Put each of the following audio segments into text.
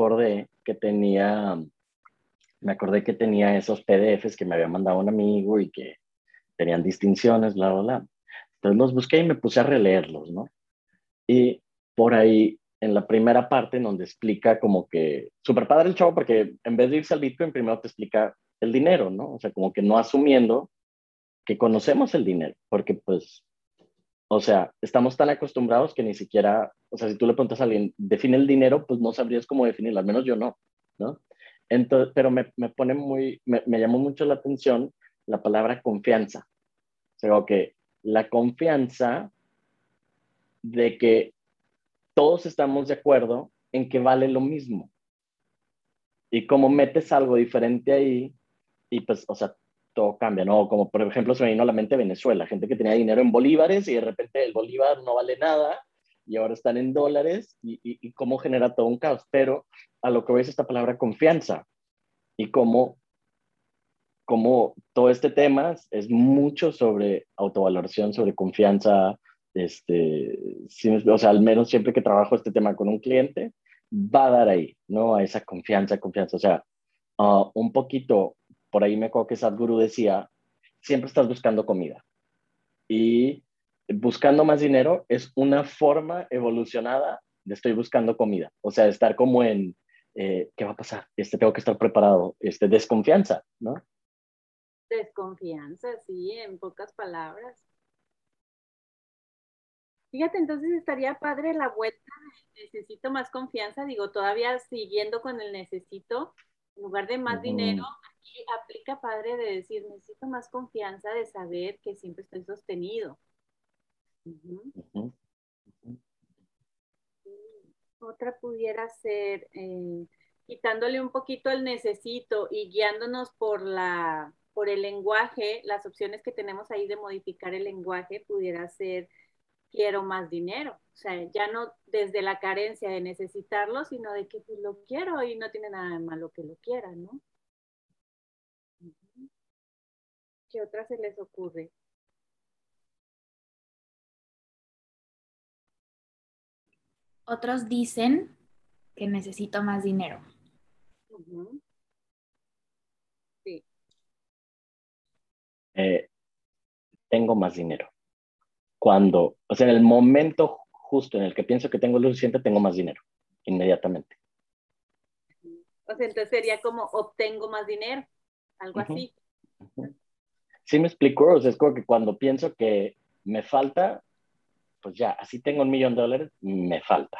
acordé que tenía, me acordé que tenía esos PDFs que me había mandado un amigo y que tenían distinciones, bla, bla, bla. Entonces los busqué y me puse a releerlos, ¿no? Y por ahí, en la primera parte, en donde explica como que, súper padre el chavo, porque en vez de irse al Bitcoin, primero te explica el dinero, ¿no? O sea, como que no asumiendo que conocemos el dinero, porque pues, o sea, estamos tan acostumbrados que ni siquiera, o sea, si tú le preguntas a alguien, define el dinero, pues no sabrías cómo definirlo, al menos yo no, ¿no? Entonces, pero me, me pone muy, me, me, llamó mucho la atención la palabra confianza. O sea, que la confianza de que todos estamos de acuerdo en que vale lo mismo. Y como metes algo diferente ahí, y pues, o sea, todo cambia, ¿no? Como por ejemplo se me vino a la mente Venezuela, gente que tenía dinero en bolívares y de repente el bolívar no vale nada y ahora están en dólares y, y, cómo genera todo un caos. Pero a lo que ves esta palabra confianza y cómo, cómo todo este tema es mucho sobre autovaloración, sobre confianza, este, o sea, al menos siempre que trabajo este tema con un cliente, va a dar ahí, ¿no? A esa confianza, confianza. O sea, uh, un poquito por ahí me acuerdo que Sadhguru decía, siempre estás buscando comida. Y buscando más dinero es una forma evolucionada de estoy buscando comida. O sea, estar como en, eh, ¿qué va a pasar? Este, tengo que estar preparado. Este, desconfianza, ¿no? Desconfianza, sí, en pocas palabras. Fíjate, entonces estaría padre la vuelta necesito más confianza, digo, todavía siguiendo con el necesito, en lugar de más dinero, aquí aplica padre de decir, necesito más confianza de saber que siempre estoy sostenido. Otra pudiera ser eh, quitándole un poquito el necesito y guiándonos por la por el lenguaje, las opciones que tenemos ahí de modificar el lenguaje pudiera ser quiero más dinero. O sea, ya no desde la carencia de necesitarlo, sino de que pues, lo quiero y no tiene nada de malo que lo quiera, ¿no? ¿Qué otra se les ocurre? Otros dicen que necesito más dinero. Sí. Eh, tengo más dinero cuando, o sea, en el momento justo en el que pienso que tengo lo suficiente, tengo más dinero, inmediatamente. O sea, entonces sería como obtengo más dinero, algo así. Sí me explico, o sea, es como que cuando pienso que me falta, pues ya, así tengo un millón de dólares, me falta.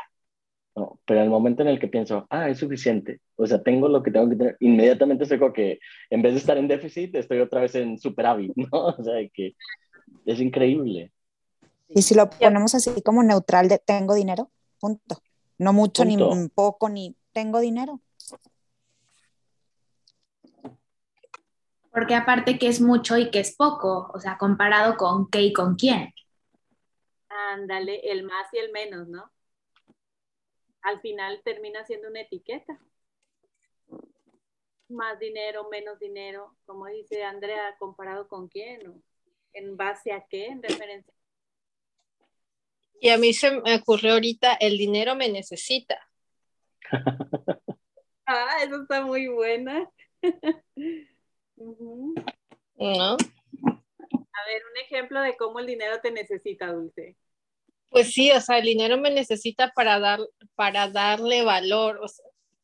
No, pero en el momento en el que pienso, ah, es suficiente, o sea, tengo lo que tengo que tener, inmediatamente como que en vez de estar en déficit, estoy otra vez en superávit, ¿no? O sea, que es increíble. Y si lo ponemos así como neutral de tengo dinero, punto. No mucho, ni poco, ni tengo dinero. Porque aparte que es mucho y que es poco, o sea, comparado con qué y con quién. Ándale, el más y el menos, ¿no? Al final termina siendo una etiqueta. Más dinero, menos dinero, como dice Andrea, comparado con quién o en base a qué, en referencia y a mí se me ocurrió ahorita, el dinero me necesita. ah, eso está muy buena. ¿No? A ver, un ejemplo de cómo el dinero te necesita, Dulce. Pues sí, o sea, el dinero me necesita para, dar, para darle valor.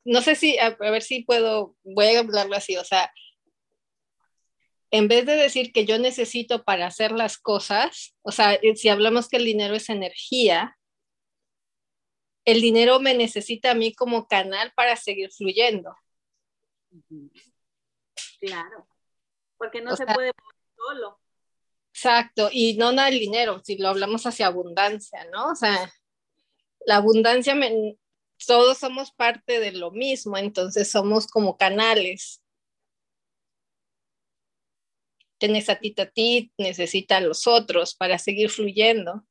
no sé si, a, ver si puedo, voy a hablarlo así, o sea, en vez de decir que yo necesito para hacer las cosas, o sea, eh, si hablamos que el dinero es energía, el dinero me necesita a mí como canal para seguir fluyendo. Claro, porque no se puede solo. Exacto, y no nada el dinero, si lo hablamos hacia abundancia, ¿no? O sea, la abundancia, todos somos parte de lo mismo, entonces somos como canales tienes a ti, a ti, necesita a los otros para seguir fluyendo.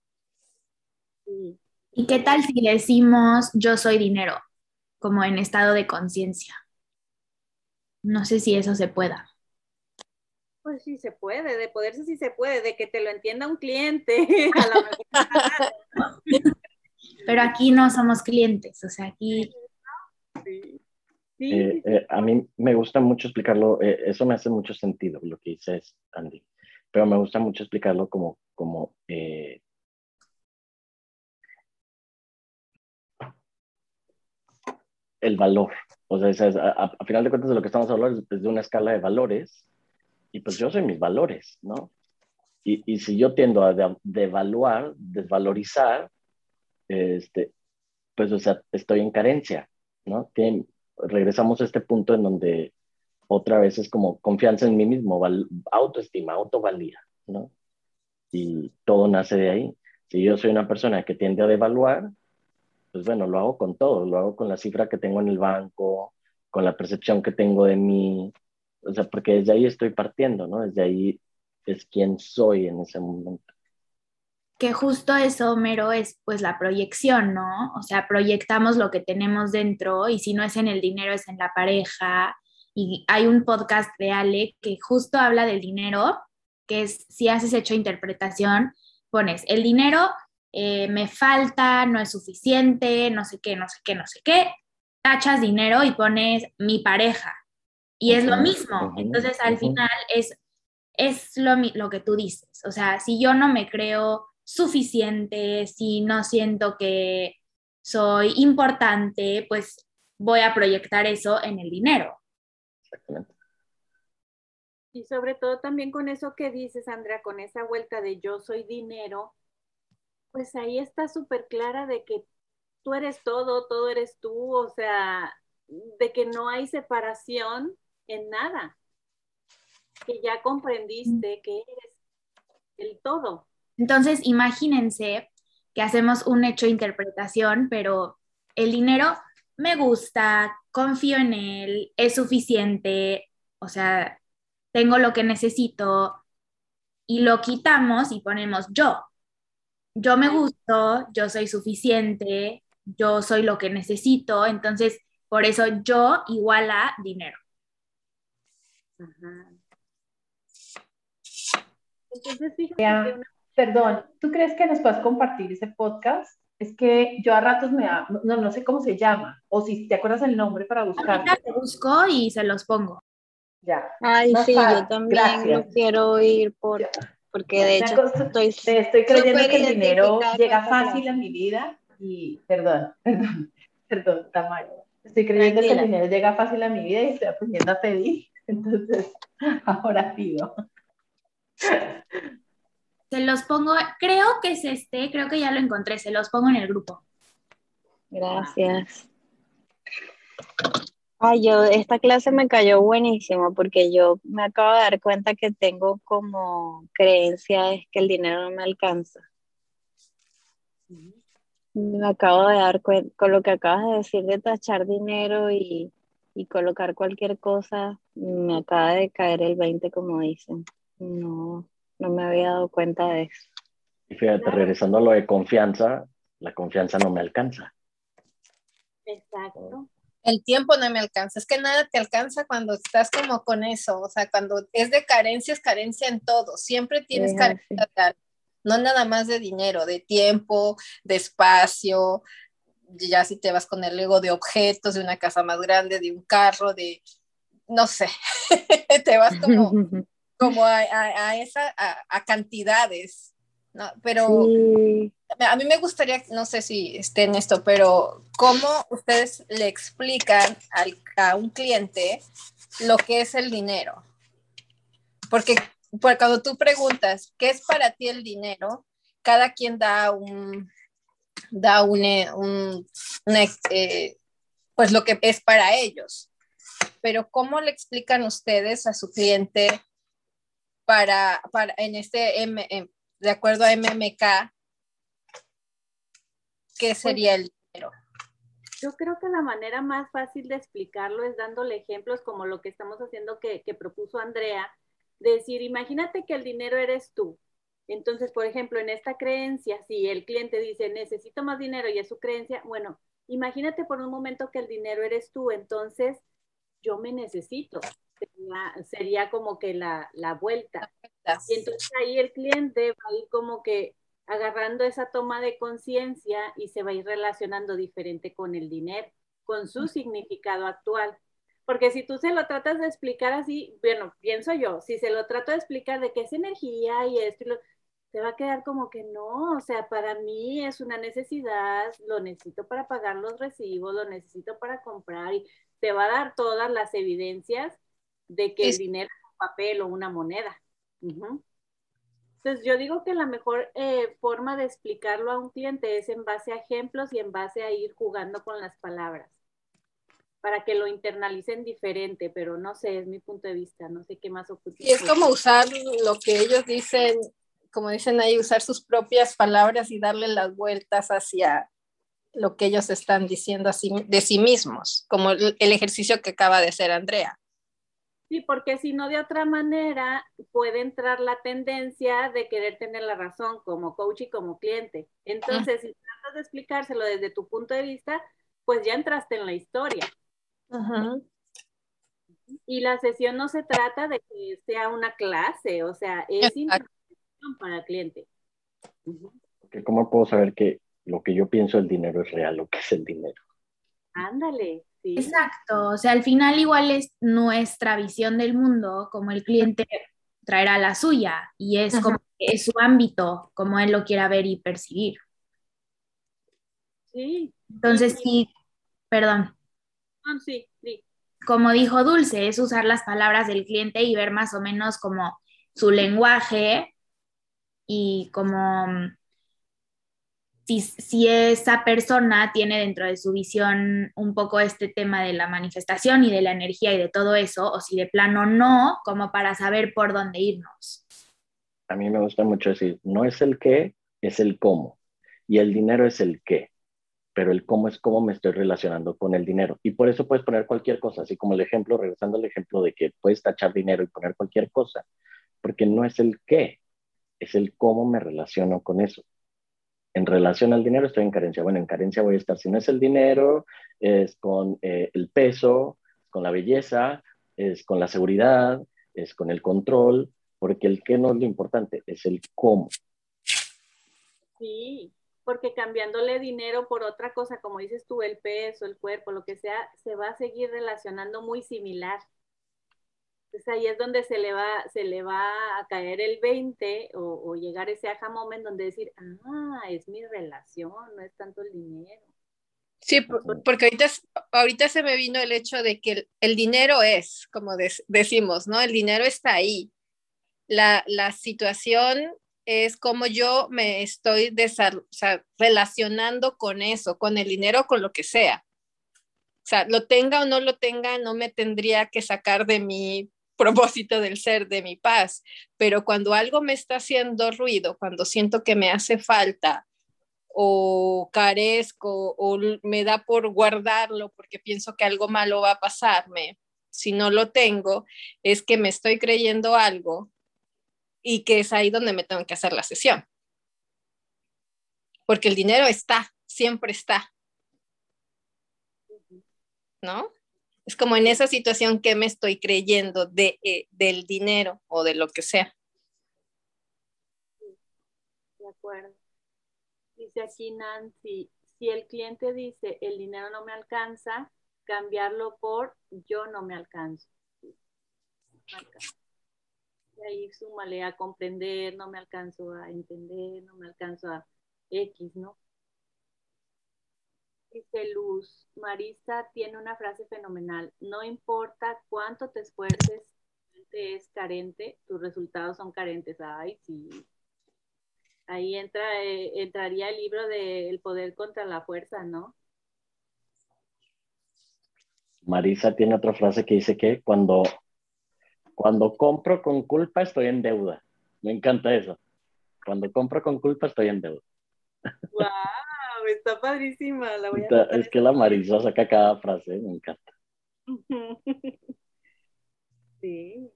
¿Y qué tal si decimos yo soy dinero, como en estado de conciencia? No sé si eso se pueda. Pues sí se puede, de poderse sí se puede, de que te lo entienda un cliente. Pero aquí no somos clientes, o sea, aquí... Sí. Eh, eh, a mí me gusta mucho explicarlo, eh, eso me hace mucho sentido lo que dices, Andy, pero me gusta mucho explicarlo como, como el valor. O sea, a, final de cuentas de lo que estamos hablando es de una escala de valores y pues yo soy mis valores, ¿no? Y, y si yo tiendo a devaluar, desvalorizar, este, pues o sea, estoy en carencia, ¿no? Regresamos a este punto en donde otra vez es como confianza en mí mismo, autoestima, autovalía, ¿no? Y todo nace de ahí. Si yo soy una persona que tiende a devaluar, pues bueno, lo hago con todo, lo hago con la cifra que tengo en el banco, con la percepción que tengo de mí, o sea, porque desde ahí estoy partiendo, ¿no? Desde ahí es quien soy en ese momento que justo eso, Mero, es pues la proyección, ¿no? O sea, proyectamos lo que tenemos dentro y si no es en el dinero, es en la pareja. Y hay un podcast de Ale que justo habla del dinero, que es si haces hecho interpretación, pones el dinero eh, me falta, no es suficiente, no sé qué, no sé qué, no sé qué, tachas dinero y pones mi pareja. Y es lo mismo. Entonces, al final es, es lo, lo que tú dices. O sea, si yo no me creo suficiente, si no siento que soy importante, pues voy a proyectar eso en el dinero. Exactamente. Y sobre todo también con eso que dices, Andrea, con esa vuelta de yo soy dinero, pues ahí está súper clara de que tú eres todo, todo eres tú, o sea, de que no hay separación en nada, que ya comprendiste que eres el todo. Entonces, imagínense que hacemos un hecho de interpretación, pero el dinero me gusta, confío en él, es suficiente, o sea, tengo lo que necesito y lo quitamos y ponemos yo. Yo me gusto, yo soy suficiente, yo soy lo que necesito, entonces por eso yo igual a dinero. Entonces, fíjate Perdón, ¿tú crees que nos puedes compartir ese podcast? Es que yo a ratos me da, no, no sé cómo se llama, o si te acuerdas el nombre para buscarlo. Ahorita te busco y se los pongo. Ya. Ay, sí, yo también lo quiero oír por, porque de hecho estoy, estoy creyendo que el dinero llega fácil a mi vida y, perdón, perdón, perdón, Tamara. Estoy creyendo que el dinero llega fácil a mi vida y estoy aprendiendo a pedir. Entonces, ahora pido. Se los pongo, creo que es este, creo que ya lo encontré, se los pongo en el grupo. Gracias. Ay, yo, esta clase me cayó buenísimo porque yo me acabo de dar cuenta que tengo como creencia es que el dinero no me alcanza. Me acabo de dar cuenta, con lo que acabas de decir de tachar dinero y, y colocar cualquier cosa, me acaba de caer el 20 como dicen. No, no me había dado cuenta de eso. Y fíjate, regresando a lo de confianza, la confianza no me alcanza. Exacto. El tiempo no me alcanza, es que nada te alcanza cuando estás como con eso, o sea, cuando es de carencia, es carencia en todo, siempre tienes carencia, no nada más de dinero, de tiempo, de espacio, ya si te vas con el ego de objetos, de una casa más grande, de un carro, de, no sé, te vas como como a, a, esa, a, cantidades, ¿no? Pero a mí me gustaría, no sé si esté en esto, pero ¿cómo ustedes le explican al, a un cliente lo que es el dinero? Porque, porque cuando tú preguntas, ¿qué es para ti el dinero? Cada quien da un, da un, eh, un, eh, pues lo que es para ellos. Pero ¿cómo le explican ustedes a su cliente para, para en este, M, de acuerdo a MMK, ¿qué pues sería el dinero? Yo creo que la manera más fácil de explicarlo es dándole ejemplos como lo que estamos haciendo que, que propuso Andrea, decir, imagínate que el dinero eres tú. Entonces, por ejemplo, en esta creencia, si el cliente dice, necesito más dinero y es su creencia, bueno, imagínate por un momento que el dinero eres tú, entonces yo me necesito sería, como que la, vuelta. Y entonces ahí el cliente va a ir como que agarrando esa toma de conciencia y se va a ir relacionando diferente con el dinero. con su significado actual. Porque si tú se lo tratas de explicar así, bueno, pienso yo, si se lo trato de explicar de qué es energía y esto, te va a quedar como que no, o sea, para mí es una necesidad, lo necesito para pagar los recibos, lo necesito para comprar y te va a dar todas las evidencias de que el dinero es un papel o una moneda. Entonces, yo digo que la mejor eh, forma de explicarlo a un cliente es en base a ejemplos y en base a ir jugando con las palabras para que lo internalicen diferente, pero no sé, es mi punto de vista, no sé qué más ocurre. Y es como usar lo que ellos dicen, como dicen ahí, usar sus propias palabras y darle las vueltas hacia lo que ellos están diciendo así, de sí mismos, como el, ejercicio que acaba de hacer Andrea. Sí, porque si no de otra manera puede entrar la tendencia de querer tener la razón como coach y como cliente. Entonces, si tratas de explicárselo desde tu punto de vista, pues ya entraste en la historia. Y la sesión no se trata de que sea una clase, o sea, es información para el cliente. ¿Cómo puedo saber que lo que yo pienso del dinero es real, lo que es el dinero? Ándale. Sí. Exacto, o sea, al final igual es nuestra visión del mundo, como el cliente traerá la suya y es como es su ámbito, como él lo quiera ver y percibir. Sí. Entonces, sí, perdón. Ah, sí, Como dijo Dulce, es usar las palabras del cliente y ver más o menos como su lenguaje y como mm, si, si, esa persona tiene dentro de su visión un poco este tema de la manifestación y de la energía y de todo eso, o si de plano no, como para saber por dónde irnos. A mí me gusta mucho decir, no es el qué, es el cómo. Y el dinero es el qué pero el cómo es cómo me estoy relacionando con el dinero. Y por eso puedes poner cualquier cosa, así como el ejemplo, regresando al ejemplo de que puedes tachar dinero y poner cualquier cosa, porque no es el qué, es el cómo me relaciono con eso. En relación al dinero estoy en carencia. Bueno, en carencia voy a estar, si no es el dinero, es con eh, el peso, con la belleza, es con la seguridad, es con el control, porque el qué no es lo importante, es el cómo. Sí, porque cambiándole dinero por otra cosa, como dices tú, el peso, el cuerpo, lo que sea, se va a seguir relacionando muy similar. Entonces ahí es donde se le va, se le va a caer el 20 o, llegar ese aha moment donde decir, ah, es mi relación, no es tanto el dinero. Sí, porque ahorita, ahorita se me vino el hecho de que el, dinero es, como decimos, ¿no? El dinero está ahí. La, la situación es como yo me estoy relacionando con eso, con el dinero, con lo que sea. O sea, lo tenga o no lo tenga, no me tendría que sacar de mi propósito del ser, de mi paz. Pero cuando algo me está haciendo ruido, cuando siento que me hace falta o carezco o me da por guardarlo porque pienso que algo malo va a pasarme, si no lo tengo, es que me estoy creyendo algo y que es ahí donde me tengo que hacer la sesión. Porque el dinero está, siempre está. ¿No? Es como en esa situación que me estoy creyendo eh, del dinero o de lo que sea. De acuerdo. Dice aquí Nancy, si el cliente dice el dinero no me alcanza, cambiarlo por yo no me alcanzo. Y ahí súmale a comprender, no me alcanzo a entender, no me alcanzo a X, ¿no? Dice Luz, Marisa tiene una frase fenomenal, no importa cuánto te esfuerces, es carente, tus resultados son carentes. Ay, sí. Ahí entra, eh, entraría el libro de El poder contra la fuerza, ¿no? Marisa tiene otra frase que dice que cuando cuando compro con culpa estoy en deuda. Me encanta eso. Cuando compro con culpa estoy en deuda. ¡Wow! Está padrísima. La voy a es que la Marisa saca cada frase, me encanta. Sí.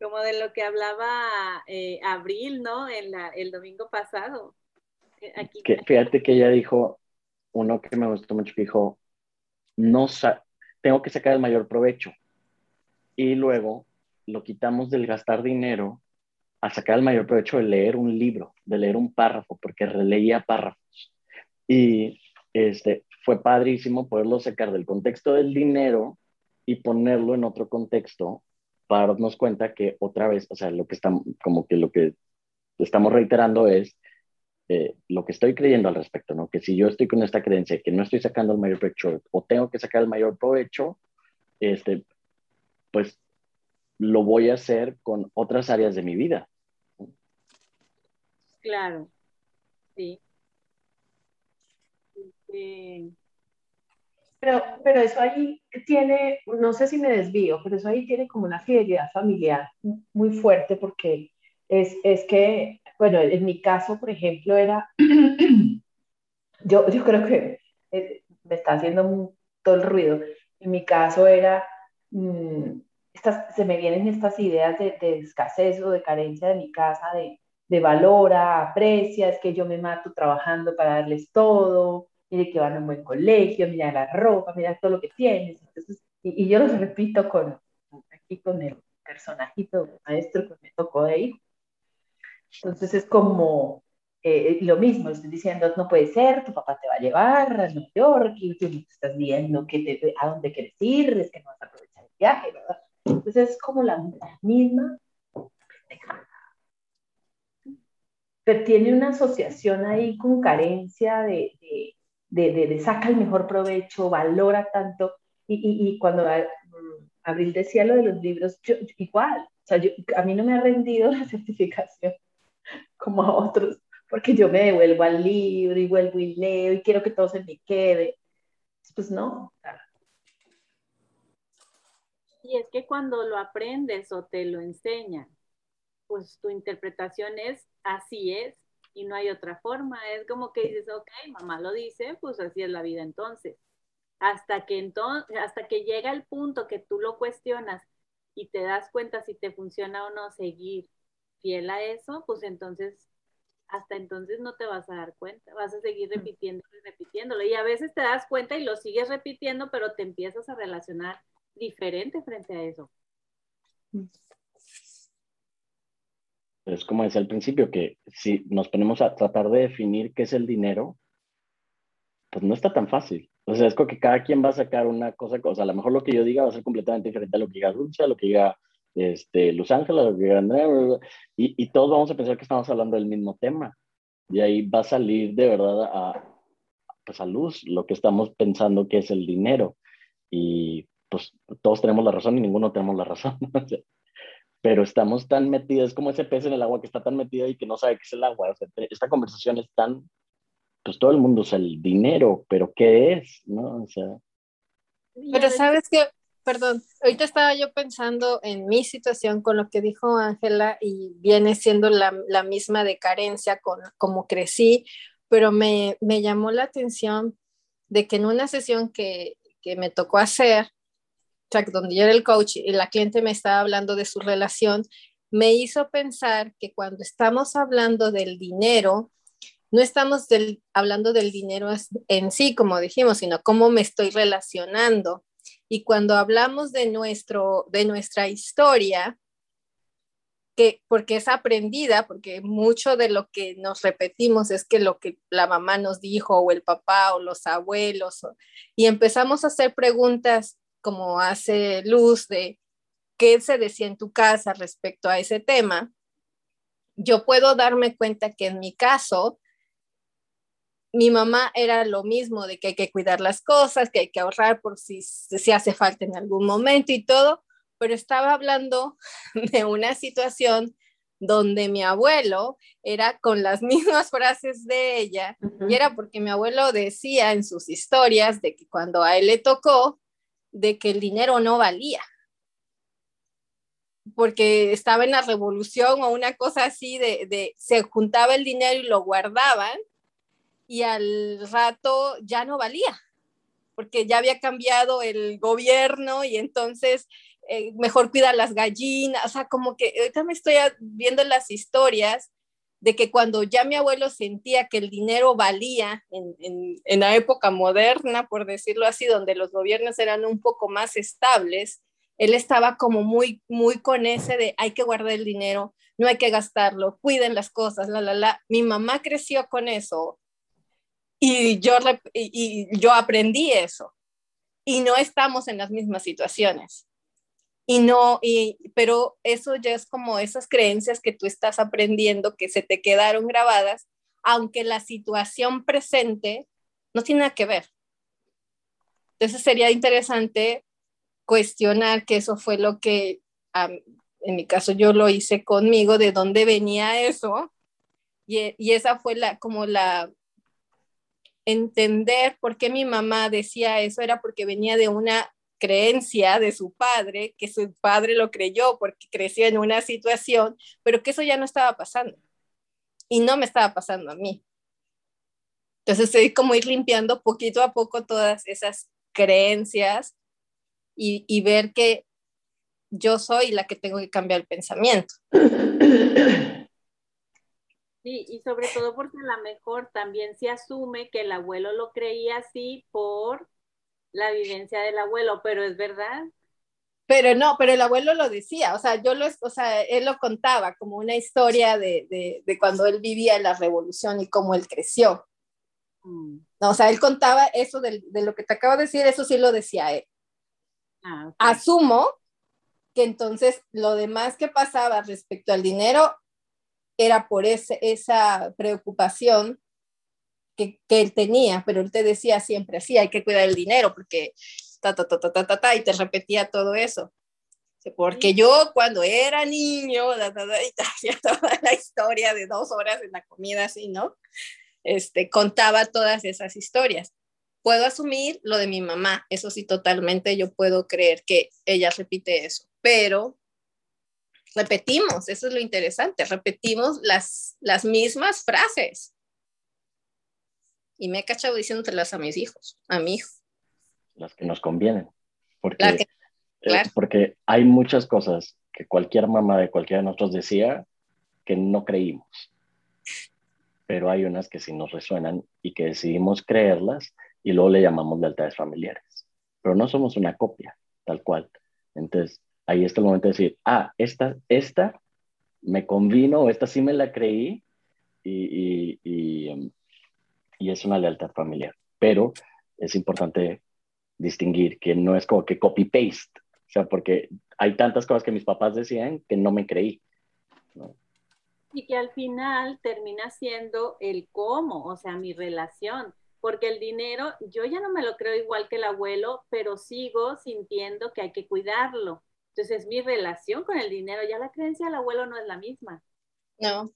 Como de lo que hablaba eh, Abril, ¿no? En la, el domingo pasado. Eh, aquí, que, fíjate que ella dijo, uno que me gustó mucho, que dijo, no tengo que sacar el mayor provecho y luego lo quitamos del gastar dinero a sacar el mayor provecho de leer un libro, de leer un párrafo, porque releía párrafos. Y este, fue padrísimo poderlo sacar del contexto del dinero y ponerlo en otro contexto para darnos cuenta que otra vez, o sea, lo que estamos, como que lo que estamos reiterando es eh, lo que estoy creyendo al respecto, ¿no? Que si yo estoy con esta creencia que no estoy sacando el mayor provecho o tengo que sacar el mayor provecho, este, pues lo voy a hacer con otras áreas de mi vida. Claro, sí. Este, pero, pero eso ahí tiene, no sé si me desvío, pero eso ahí tiene como una fidelidad familiar muy fuerte porque es, es que, bueno, en mi caso, por ejemplo, era, yo, yo creo que eh, me está haciendo todo el ruido, en mi caso era, mm, estas, se me vienen estas ideas de, de, escasez o de carencia de mi casa, de, de valora, aprecia, es que yo me mato trabajando para darles todo, mire que van a un buen colegio, mira la ropa, mira todo lo que tienes. Entonces, y, yo los repito con, aquí con el personajito maestro que me tocó de. Entonces es como eh, lo mismo, estoy diciendo, no puede ser, tu papá te va a llevar a Nueva York y tú estás viendo que te, a dónde quieres ir, es que no vas a aprovechar el viaje, ¿verdad? Entonces es como la, misma pero tiene una asociación ahí con carencia de, de, de, saca el mejor provecho, valora tanto. Y, y, cuando mm, Abril decía lo de los libros, igual, o sea, a mí no me ha rendido la certificación como a otros, porque yo me devuelvo al libro y vuelvo y leo y quiero que todo se me quede. Pues no. Y es que cuando lo aprendes o te lo enseñan, pues tu interpretación es así es, y no hay otra forma. Es como que dices, ok, mamá lo dice, pues así es la vida entonces. Hasta que, entonces, hasta que llega el punto que tú lo cuestionas y te das cuenta si te funciona o no seguir fiel a eso, pues entonces, hasta entonces no te vas a dar cuenta, vas a seguir mm. repitiendo y repitiéndolo. Y a veces te das cuenta y lo sigues repitiendo, pero te empiezas a relacionar diferente frente a eso. Es como decía al principio, que si nos ponemos a tratar de definir qué es el dinero, pues no está tan fácil. O sea, es como que cada quien va a sacar una cosa, o sea, a lo mejor lo que yo diga va a ser completamente diferente a lo que diga Dulce, a lo que diga este, Luz Ángela, a lo que diga Andrea, y, y todos vamos a pensar que estamos hablando del mismo tema. Y ahí va a salir de verdad a, pues a luz lo que estamos pensando que es el dinero. Y pues todos tenemos la razón y ninguno tenemos la razón. pero estamos tan metidos, como ese pez en el agua que está tan metido y que no sabe qué es el agua. esta conversación es tan, pues todo el mundo usa el dinero, pero ¿qué es? ¿No? O sea. Pero sabes que, perdón, ahorita estaba yo pensando en mi situación con lo que dijo Ángela y viene siendo la, la, misma de carencia con como crecí, pero me, me llamó la atención de que en una sesión que, que me tocó hacer, donde yo era el coach y la cliente me estaba hablando de su relación, me hizo pensar que cuando estamos hablando del dinero, no estamos hablando del dinero en sí, como dijimos, sino cómo me estoy relacionando. Y cuando hablamos de, nuestro, de nuestra historia, que, porque es aprendida, porque mucho de lo que nos repetimos es que lo que la mamá nos dijo o el papá o los abuelos, y empezamos a hacer preguntas como hace luz de qué se decía en tu casa respecto a ese tema, yo puedo darme cuenta que en mi caso, mi mamá era lo mismo, de que hay que cuidar las cosas, que hay que ahorrar por si, si hace falta en algún momento y todo, pero estaba hablando de una situación donde mi abuelo era con las mismas frases de ella, y era porque mi abuelo decía en sus historias de que cuando a él le tocó, de que el dinero no valía, porque estaba en la revolución o una cosa así de, se juntaba el dinero y lo guardaban y al rato ya no valía, porque ya había cambiado el gobierno y entonces eh, mejor cuidar las gallinas, o sea, como que ahorita me estoy viendo las historias de que cuando ya mi abuelo sentía que el dinero valía en, en, la época moderna, por decirlo así, donde los gobiernos eran un poco más estables, él estaba como muy, muy con ese de hay que guardar el dinero, no hay que gastarlo, cuiden las cosas, la, la, la. Mi mamá creció con eso Y yo, y yo aprendí eso. Y no estamos en las mismas situaciones. Y no, y, pero eso ya es como esas creencias que tú estás aprendiendo que se te quedaron grabadas, aunque la situación presente no tiene nada que ver. Entonces sería interesante cuestionar que eso fue lo que, en mi caso yo lo hice conmigo, de dónde venía eso. Y, y esa fue la, como la, entender por qué mi mamá decía eso, era porque venía de una creencia de su padre, que su padre lo creyó porque creció en una situación, pero que eso ya no estaba pasando. Y no me estaba pasando a mí. Entonces estoy como ir limpiando poquito a poco todas esas creencias y, y ver que yo soy la que tengo que cambiar el pensamiento. Sí, y sobre todo porque a lo mejor también se asume que el abuelo lo creía así por la vivencia del abuelo, pero es verdad. Pero no, pero el abuelo lo decía, o sea, yo lo, o sea, él lo contaba como una historia de, de, de cuando él vivía la revolución y cómo él creció. Mm. No, o sea, él contaba eso de, de, lo que te acabo de decir, eso sí lo decía él. Ah, Asumo que entonces lo demás que pasaba respecto al dinero era por ese, esa preocupación que, que, él tenía, pero él te decía siempre así, hay que cuidar el dinero porque ta, ta, ta, ta, ta, ta, ta y te repetía todo eso. Porque yo cuando era niño, ta, ta, ta, y te hacía toda la historia de dos horas en la comida así, ¿no? Este, contaba todas esas historias. Puedo asumir lo de mi mamá, eso sí, totalmente yo puedo creer que ella repite eso, pero repetimos, eso es lo interesante, repetimos las, las mismas frases y me he cachado diciéndotelas a mis hijos, a mi hijo. Las que nos convienen. Porque, eh, porque hay muchas cosas que cualquier mamá de cualquiera de nosotros decía que no creímos. Pero hay unas que sí nos resuenan y que decidimos creerlas y luego le llamamos lealtades familiares. Pero no somos una copia, tal cual. Entonces, ahí está el momento de decir, ah, esta, esta me convino, esta sí me la creí y, y, em, y es una lealtad familiar. Pero es importante distinguir que no es como que copy-paste, o sea, porque hay tantas cosas que mis papás decían que no me creí. Y que al final termina siendo el cómo, o sea, mi relación, porque el dinero, yo ya no me lo creo igual que el abuelo, pero sigo sintiendo que hay que cuidarlo. Entonces, mi relación con el dinero, ya la creencia del abuelo no es la misma. No,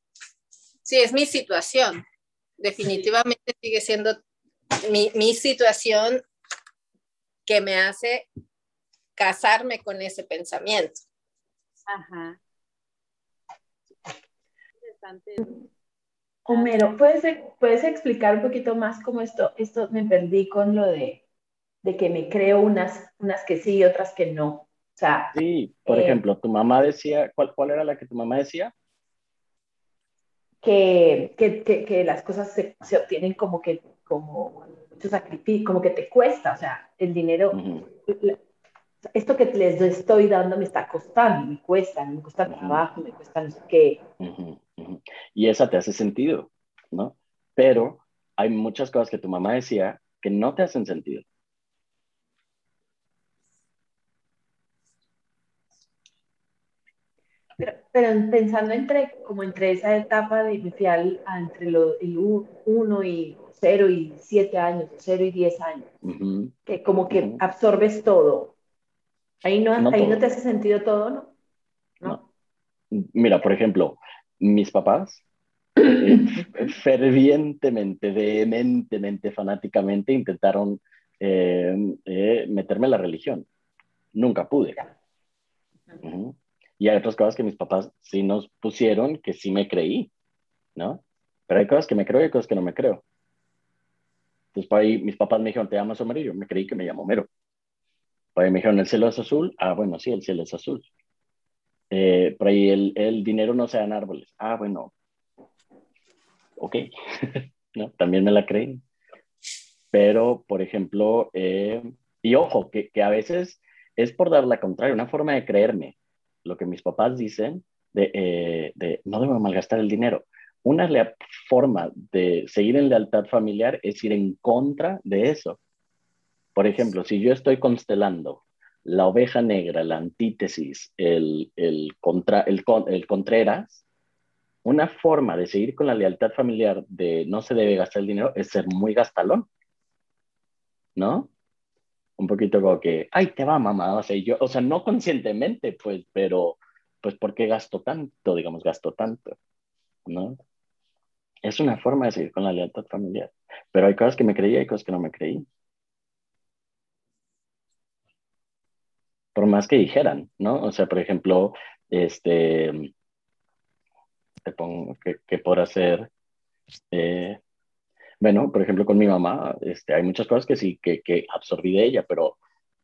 sí, es mi situación definitivamente sigue siendo mi, mi situación que me hace casarme con ese pensamiento. Ajá. Homero, ¿puedes, ¿puedes explicar un poquito más cómo esto, esto me perdí con lo de, de que me creo unas, unas que sí y otras que no? O sea, sí, por eh, ejemplo, tu mamá decía, ¿cuál, ¿cuál era la que tu mamá decía? Que, que, que, las cosas se, se, obtienen como que, como mucho sacrificio, como que te cuesta, o sea, el dinero, esto que les estoy dando me está costando, me cuesta, me cuesta trabajo, me cuesta no sé qué. Y esa te hace sentido, ¿no? Pero hay muchas cosas que tu mamá decía que no te hacen sentido. Pero, pensando entre, como entre esa etapa de inicial entre lo, el 1 y 0 y 7 años, 0 y 10 años, que como que absorbes todo. Ahí no, ahí no te hace sentido todo, ¿no? ¿no? Mira, por ejemplo, mis papás eh, fervientemente, vehementemente, fanáticamente intentaron eh, eh, meterme en la religión. Nunca pude. Y hay otras cosas que mis papás sí nos pusieron que sí me creí, ¿no? Pero hay cosas que me creo y hay cosas que no me creo. Entonces, por ahí mis papás me dijeron, ¿te llamas Homero? Y yo me creí que me llamo Homero. Por ahí me dijeron, ¿el cielo es azul? Ah, bueno, sí, el cielo es azul. Eh, por ahí el, el, dinero no se dan árboles. Ah, bueno. Ok. ¿No? También me la creí. Pero, por ejemplo, eh, y ojo, que, que a veces es por dar la contraria, una forma de creerme lo que mis papás dicen de, eh, de no debo malgastar el dinero. una forma de seguir en lealtad familiar es ir en contra de eso. Por ejemplo, si yo estoy constelando la oveja negra, la antítesis, el, contra, el, el Contreras, una forma de seguir con la lealtad familiar de no se debe gastar el dinero es ser muy gastalón. ¿No? Un poquito como que, ay, te va, mamá. O sea, yo, o sea, no conscientemente, pues, pero, pues, ¿por qué gasto tanto? Digamos, gasto tanto. ¿No? Es una forma de seguir con la lealtad familiar. Pero hay cosas que me creí y cosas que no me creí. Por más que dijeran, ¿no? O sea, por ejemplo, este, te pongo que, que por hacer, eh, bueno, por ejemplo, con mi mamá, este, hay muchas cosas que sí, que, que absorbí de ella, pero,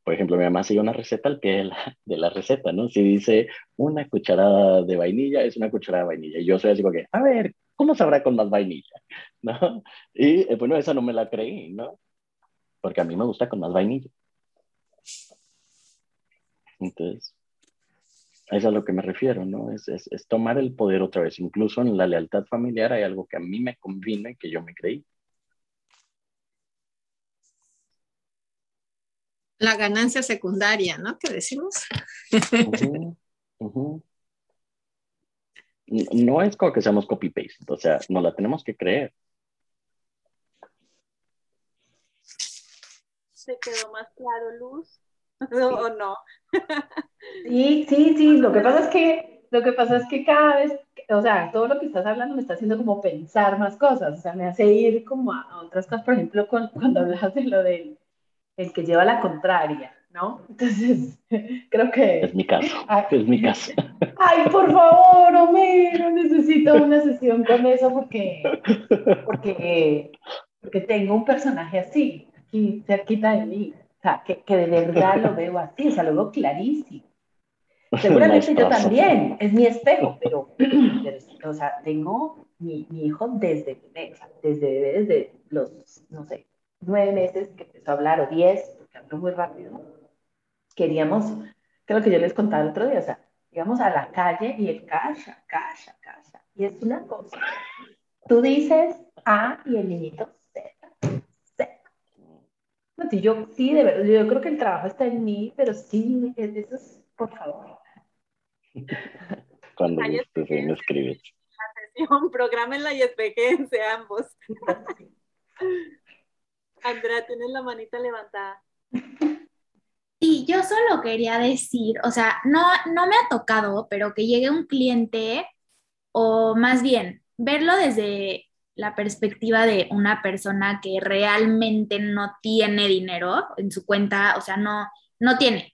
por ejemplo, mi mamá sigue una receta al pie de la, de la, receta, ¿no? Si dice una cucharada de vainilla, es una cucharada de vainilla. Y yo soy así como que, a ver, ¿cómo sabrá con más vainilla? ¿No? Y eh, bueno, esa no me la creí, ¿no? Porque a mí me gusta con más vainilla. Entonces, es a lo que me refiero, ¿no? Es, es, es, tomar el poder otra vez. Incluso en la lealtad familiar hay algo que a mí me conviene, que yo me creí. La ganancia secundaria, ¿no? ¿Qué decimos? No es como que seamos copy-paste, o sea, no la tenemos que creer. ¿Se quedó más claro, Luz? ¿O no? Sí, sí, sí. Lo que pasa es que, lo que pasa es que cada vez, o sea, todo lo que estás hablando me está haciendo como pensar más cosas, o sea, me hace ir como a, otras cosas, por ejemplo, cuando hablas de lo del el que lleva la contraria, ¿no? Entonces, creo que... Es mi caso, es mi caso. Ay, por favor, Homero, necesito una sesión con eso porque, porque, porque tengo un personaje así, aquí cerquita de mí, o sea, que, que de verdad lo veo así, o sea, lo veo clarísimo. Seguramente yo también, es mi espejo, pero, o sea, tengo mi, mi hijo desde, desde, desde los, no sé, nueve meses que empezó a hablar, o diez, porque habló muy rápido. Queríamos, creo que yo les contaba el otro día, o sea, íbamos a la calle y el cacha, cacha, cacha. Y es una cosa. Tú dices A y el niñito Z. Z. No, si yo sí, de verdad, yo creo que el trabajo está en mí, pero sí, eso es, por favor. Cuando gustes, me escribes. Programenla y espejense ambos. Andrea, tienes la manita levantada. Sí, yo solo quería decir, o sea, no, no me ha tocado, pero que llegue un cliente o más bien verlo desde la perspectiva de una persona que realmente no tiene dinero en su cuenta, o sea, no, no tiene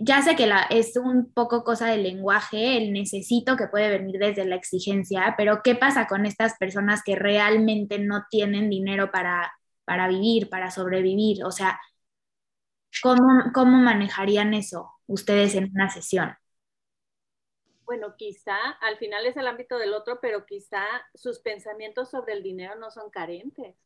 ya sé que la, es un poco cosa del lenguaje, el necesito que puede venir desde la exigencia, pero ¿qué pasa con estas personas que realmente no tienen dinero para, para vivir, para sobrevivir? O sea, ¿cómo, ¿cómo manejarían eso ustedes en una sesión? Bueno, quizá al final es el ámbito del otro, pero quizá sus pensamientos sobre el dinero no son carentes.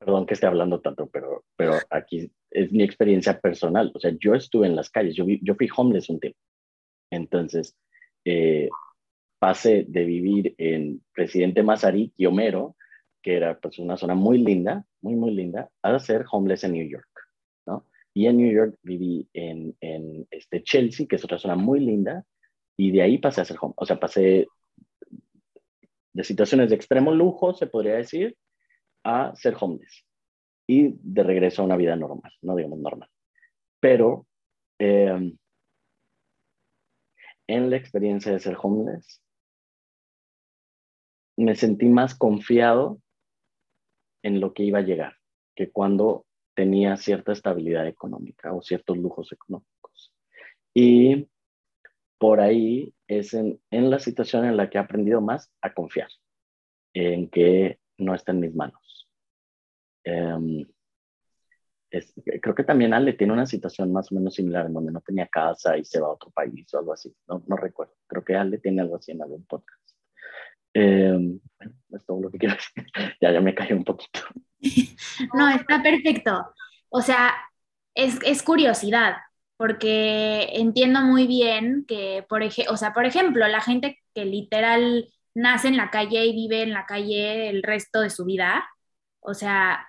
Perdón que esté hablando tanto, pero, pero aquí es mi experiencia personal. O sea, yo estuve en las calles, yo, yo fui homeless un tiempo. Entonces, eh, pasé de vivir en Presidente Mazarí y Homero, que era pues una zona muy linda, muy, muy linda, a ser homeless en New York, ¿no? Y en New York viví en, en este Chelsea, que es otra zona muy linda, y de ahí pasé a ser homeless. O sea, pasé de situaciones de extremo lujo, se podría decir, a ser homeless y de regreso a una vida normal, no digamos normal. Pero em, en la experiencia de ser homeless, me sentí más confiado en lo que iba a llegar que cuando tenía cierta estabilidad económica o ciertos lujos económicos. Y por ahí es en, en la situación en la que he aprendido más a confiar, en que no está en mis manos Em, creo que también Ale tiene una situación más o menos similar en donde no tenía casa y se va a otro país o algo así. No, no recuerdo. Creo que Ale tiene algo así en algún podcast. Eh, es todo lo que quiero decir. ya, ya me caí un poquito. no, está perfecto. O sea, es, es curiosidad. porque entiendo muy bien que, por, ejemplo, o sea, por ejemplo, la gente que literal nace en la calle y vive en la calle el resto de su vida, o sea,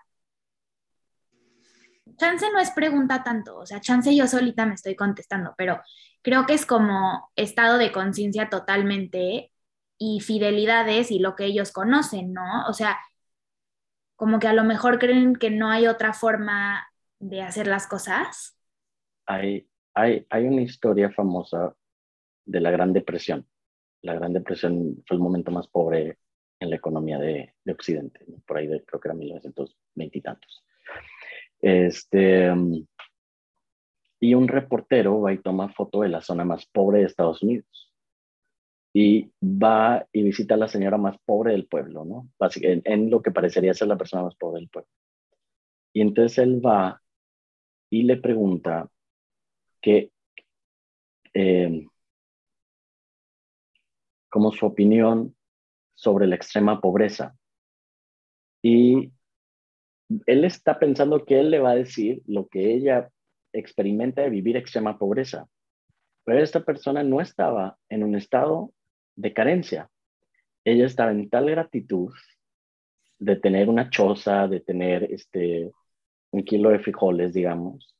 chance no es pregunta tanto, o sea, chance yo solita me estoy contestando, pero creo que es como estado de conciencia totalmente y fidelidades y lo que ellos conocen, ¿no? O sea, como que a lo mejor creen que no hay otra forma de hacer las cosas. Hay, hay, hay una historia famosa de la Gran Depresión. La Gran Depresión fue el momento más pobre en la economía de, de Occidente, por ahí de, creo que era 1920 y tantos. Este, y un reportero va y toma foto de la zona más pobre de Estados Unidos y va y visita a la señora más pobre del pueblo, ¿no? En, lo que parecería ser la persona más pobre del pueblo. Y entonces él va y le pregunta que, eh, como su opinión sobre la extrema pobreza. Y él está pensando que él le va a decir lo que ella experimenta de vivir extrema pobreza. Pero esta persona no estaba en un estado de carencia. Ella estaba en tal gratitud de tener una choza, de tener este, un kilo de frijoles, digamos,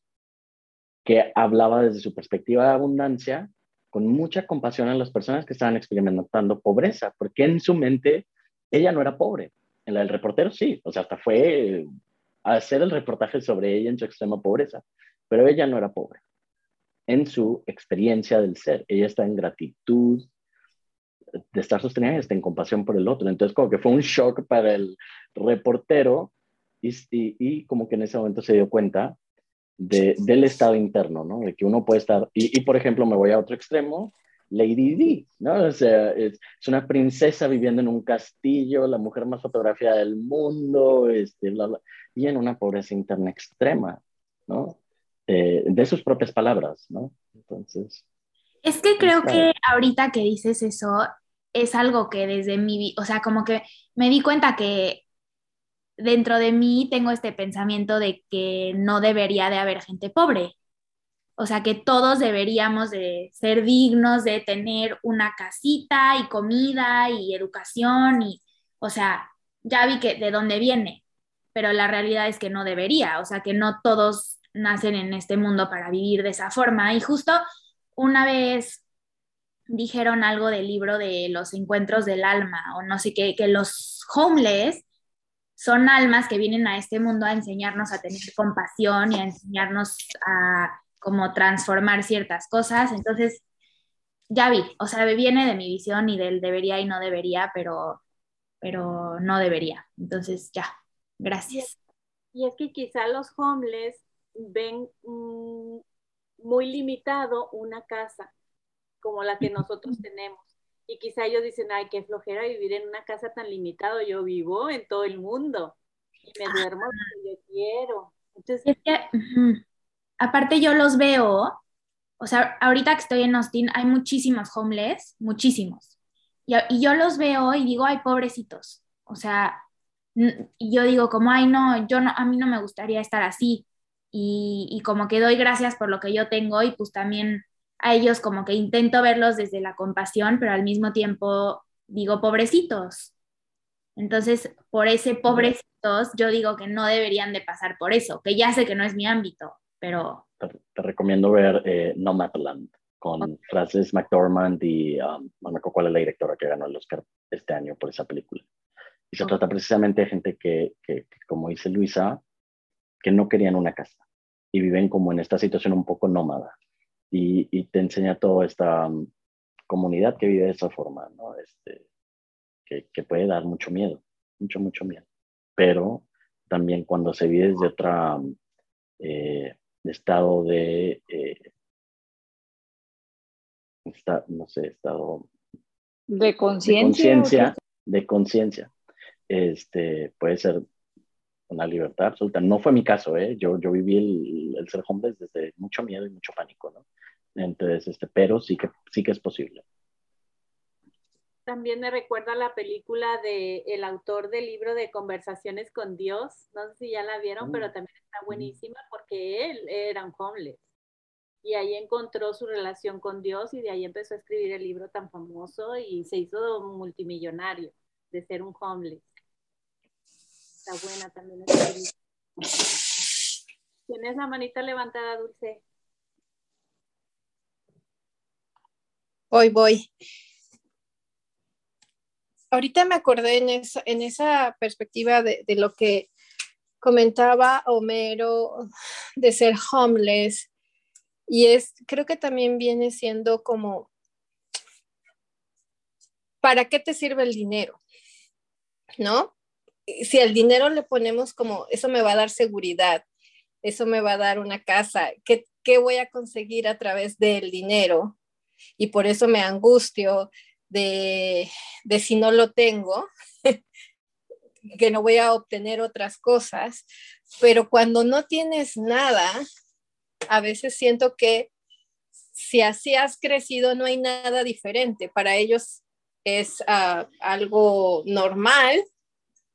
que hablaba desde su perspectiva de abundancia con mucha compasión a las personas que estaban experimentando pobreza, porque en su mente ella no era pobre. En la del reportero sí, o sea, hasta fue a hacer el reportaje sobre ella en su extrema pobreza, pero ella no era pobre. En su experiencia del ser, ella está en gratitud, de estar sostenida está en compasión por el otro. Entonces, como que fue un shock para el reportero y, y, como que en ese momento se dio cuenta de, del estado interno, ¿no? De que uno puede estar, y, y, por ejemplo, me voy a otro extremo, Lady D, ¿no? O sea, es, es, una princesa viviendo en un castillo, la mujer más fotografiada del mundo, este, bla, bla, y en una pobreza interna extrema, ¿no? Eh, de sus propias palabras, ¿no? Entonces... Es que creo que ahorita que dices eso, es algo que desde mi, o sea, como que me di cuenta que dentro de mí tengo este pensamiento de que no debería de haber gente pobre. O sea, que todos deberíamos de ser dignos de tener una casita y comida y educación y, o sea, ya vi que de dónde viene, pero la realidad es que no debería, o sea, que no todos nacen en este mundo para vivir de esa forma. Y justo una vez dijeron algo del libro de los encuentros del alma o no sé qué, que los homeless son almas que vienen a este mundo a enseñarnos a tener compasión y a enseñarnos a como transformar ciertas cosas. Entonces, ya vi, o sea, viene de mi visión y del debería y no debería, pero, pero no debería. Entonces, ya, gracias. Y es que quizá los homeless ven mm, muy limitado una casa como la que nosotros tenemos. Y quizá ellos dicen, ay, qué flojera vivir en una casa tan limitado. Yo vivo en todo el mundo y me duermo donde yo quiero. Entonces, es que, aparte yo los veo, o sea, ahorita que estoy en Austin hay muchísimos homeless, muchísimos. Y, y yo los veo y digo, ay, pobrecitos. O sea, y yo digo como, ay, no, yo no, a mí no me gustaría estar así. Y, y como que doy gracias por lo que yo tengo y pues también a ellos como que intento verlos desde la compasión, pero al mismo tiempo digo pobrecitos. Entonces, por ese pobrecitos, yo digo que no deberían de pasar por eso, que ya sé que no es mi ámbito, pero... Te, recomiendo ver eh, Nomadland con Frances McDormand y um, no me acuerdo cuál es la directora que ganó el Oscar este año por esa película. Y se trata precisamente de gente que, que, como dice Luisa, que no querían una casa y viven como en esta situación un poco nómada y, te enseña toda esta um, comunidad que vive de esa forma, ¿no? Este, que, que, puede dar mucho miedo, mucho, mucho miedo. Pero también cuando se vive desde otro um, eh, estado de, eh, no sé, estado de conciencia. De conciencia, este, puede ser una libertad absoluta. No fue mi caso, ¿eh? Yo, yo viví el, el ser homeless desde mucho miedo y mucho pánico, ¿no? Entonces, este, pero sí que, sí que es posible. También me recuerda la película de el autor del libro de Conversaciones con Dios. No sé si ya la vieron, pero mm. también está buenísima porque él era un homeless. y ahí encontró su relación con Dios y de ahí empezó a escribir el libro tan famoso y se hizo multimillonario de ser un homeless. Está buena también esta ¿Tienes la manita levantada, Dulce? Voy, voy. Ahorita me acordé en esa, perspectiva de, de lo que comentaba Homero de ser homeless y es, creo que también viene siendo como, ¿para qué te sirve el dinero? ¿No? Si al dinero le ponemos como, eso me va a dar seguridad, eso me va a dar una casa, ¿qué, qué voy a conseguir a través del dinero? Y por eso me angustio de, de si no lo tengo, que no voy a obtener otras cosas, pero cuando no tienes nada, a veces siento que si así has crecido no hay nada diferente. Para ellos es ah, algo normal,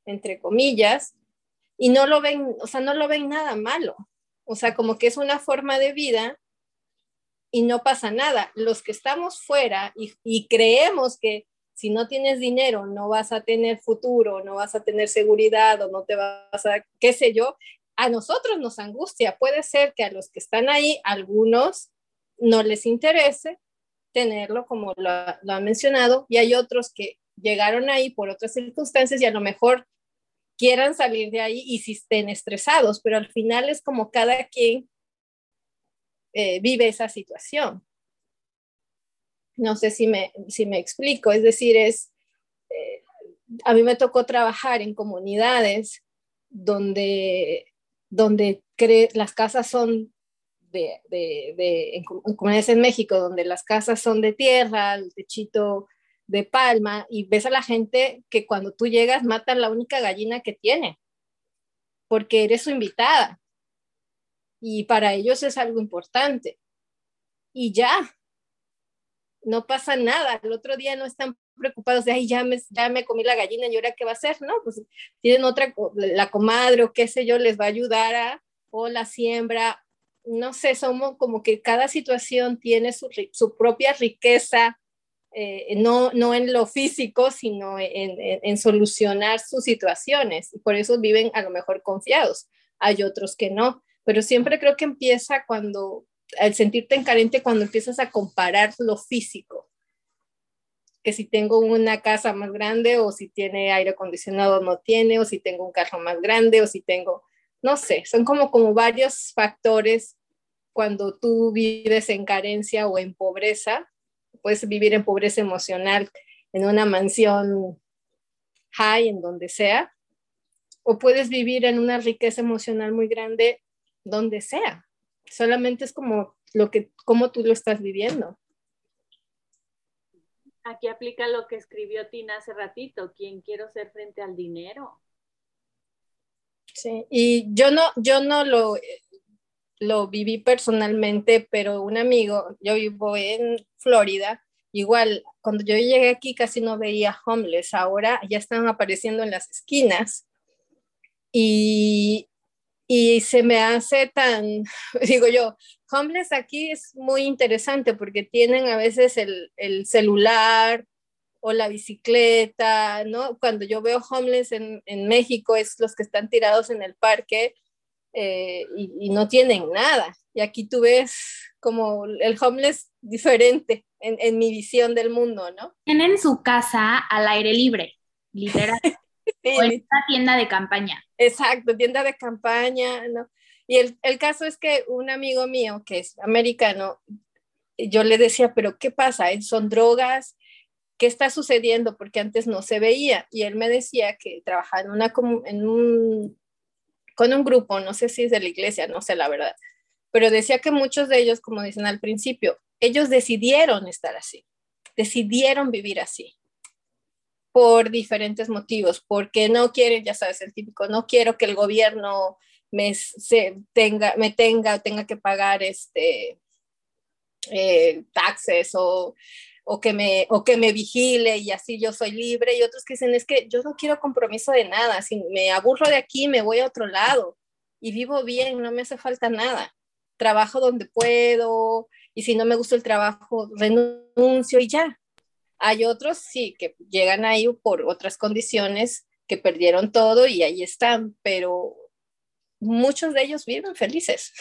entre comillas, y no lo ven, o sea, no lo ven nada malo. O sea, como que es una forma de vida y no pasa nada. Los que estamos fuera y, y creemos que si no tienes dinero no vas a tener futuro, no vas a tener seguridad o no te vas a, qué sé yo, a nosotros nos angustia. Puede ser que a los que están ahí, algunos no les interese tenerlo, como lo, lo han mencionado, y hay otros que llegaron ahí por otras circunstancias y a lo mejor quieran salir de ahí y si estén estresados, pero al final es como cada quien eh, vive esa situación. No sé si me, si me explico, es decir, es, eh, a mí me tocó trabajar en comunidades donde donde las casas son de, de, en comunidades en México, donde las casas son de tierra, el techito de palma, y ves a la gente que cuando tú llegas matan la única gallina que tiene, porque eres su invitada. Y para ellos es algo importante. Y ya, no pasa nada. El otro día no están preocupados de, ay, ya me, ya me comí la gallina y ahora qué va a hacer, ¿no? Pues tienen otra, la comadre o qué sé yo, les va a ayudar a, o la siembra, no sé, somos como que cada situación tiene su, su propia riqueza, eh, no, no en lo físico, sino en, en, en, solucionar sus situaciones, y por eso viven a lo mejor confiados. Hay otros que no, pero siempre creo que empieza cuando, al sentirte en carente, cuando empiezas a comparar lo físico. Que si tengo una casa más grande o si tiene aire acondicionado no tiene, o si tengo un carro más grande o si tengo, no sé, son como, como varios factores. Cuando tú vives en carencia o en pobreza, puedes vivir en pobreza emocional en una mansión high, en donde sea, o puedes vivir en una riqueza emocional muy grande donde sea. Solamente es como lo que, cómo tú lo estás viviendo. Aquí aplica lo que escribió Tina hace ratito, ¿quién quiero ser frente al dinero? Sí, y yo no, yo no lo, lo viví personalmente, pero un amigo, yo vivo en Florida, igual cuando yo llegué aquí casi no veía homeless, ahora ya están apareciendo en las esquinas y, y se me hace tan, digo yo, homeless aquí es muy interesante porque tienen a veces el, el celular o la bicicleta, ¿no? Cuando yo veo homeless en, en México es los que están tirados en el parque eh, y, y, no tienen nada. Y aquí tú ves como el homeless diferente en, en mi visión del mundo, ¿no? Tienen su casa al aire libre, literal. o en una tienda de campaña. Exacto, tienda de campaña, ¿no? Y el, el, caso es que un amigo mío que es americano, yo le decía, pero ¿qué pasa? ¿Son drogas? ¿Qué está sucediendo? Porque antes no se veía. Y él me decía que trabajaba en, una, en un, con un grupo, no sé si es de la iglesia, no sé la verdad, pero decía que muchos de ellos, como dicen al principio, ellos decidieron estar así, decidieron vivir así por diferentes motivos, porque no quieren, ya sabes, el típico, no quiero que el gobierno me, se, tenga, me tenga, tenga que pagar este, eh, taxes o, o, que me, o que me vigile y así yo soy libre. Y otros que dicen, es que yo no quiero compromiso de nada, si me aburro de aquí, me voy a otro lado y vivo bien, no me hace falta nada. trabajo donde puedo y si no me gusta el trabajo, renuncio y ya. Hay otros, sí, que llegan ahí por otras condiciones que perdieron todo y ahí están, pero muchos de ellos viven felices.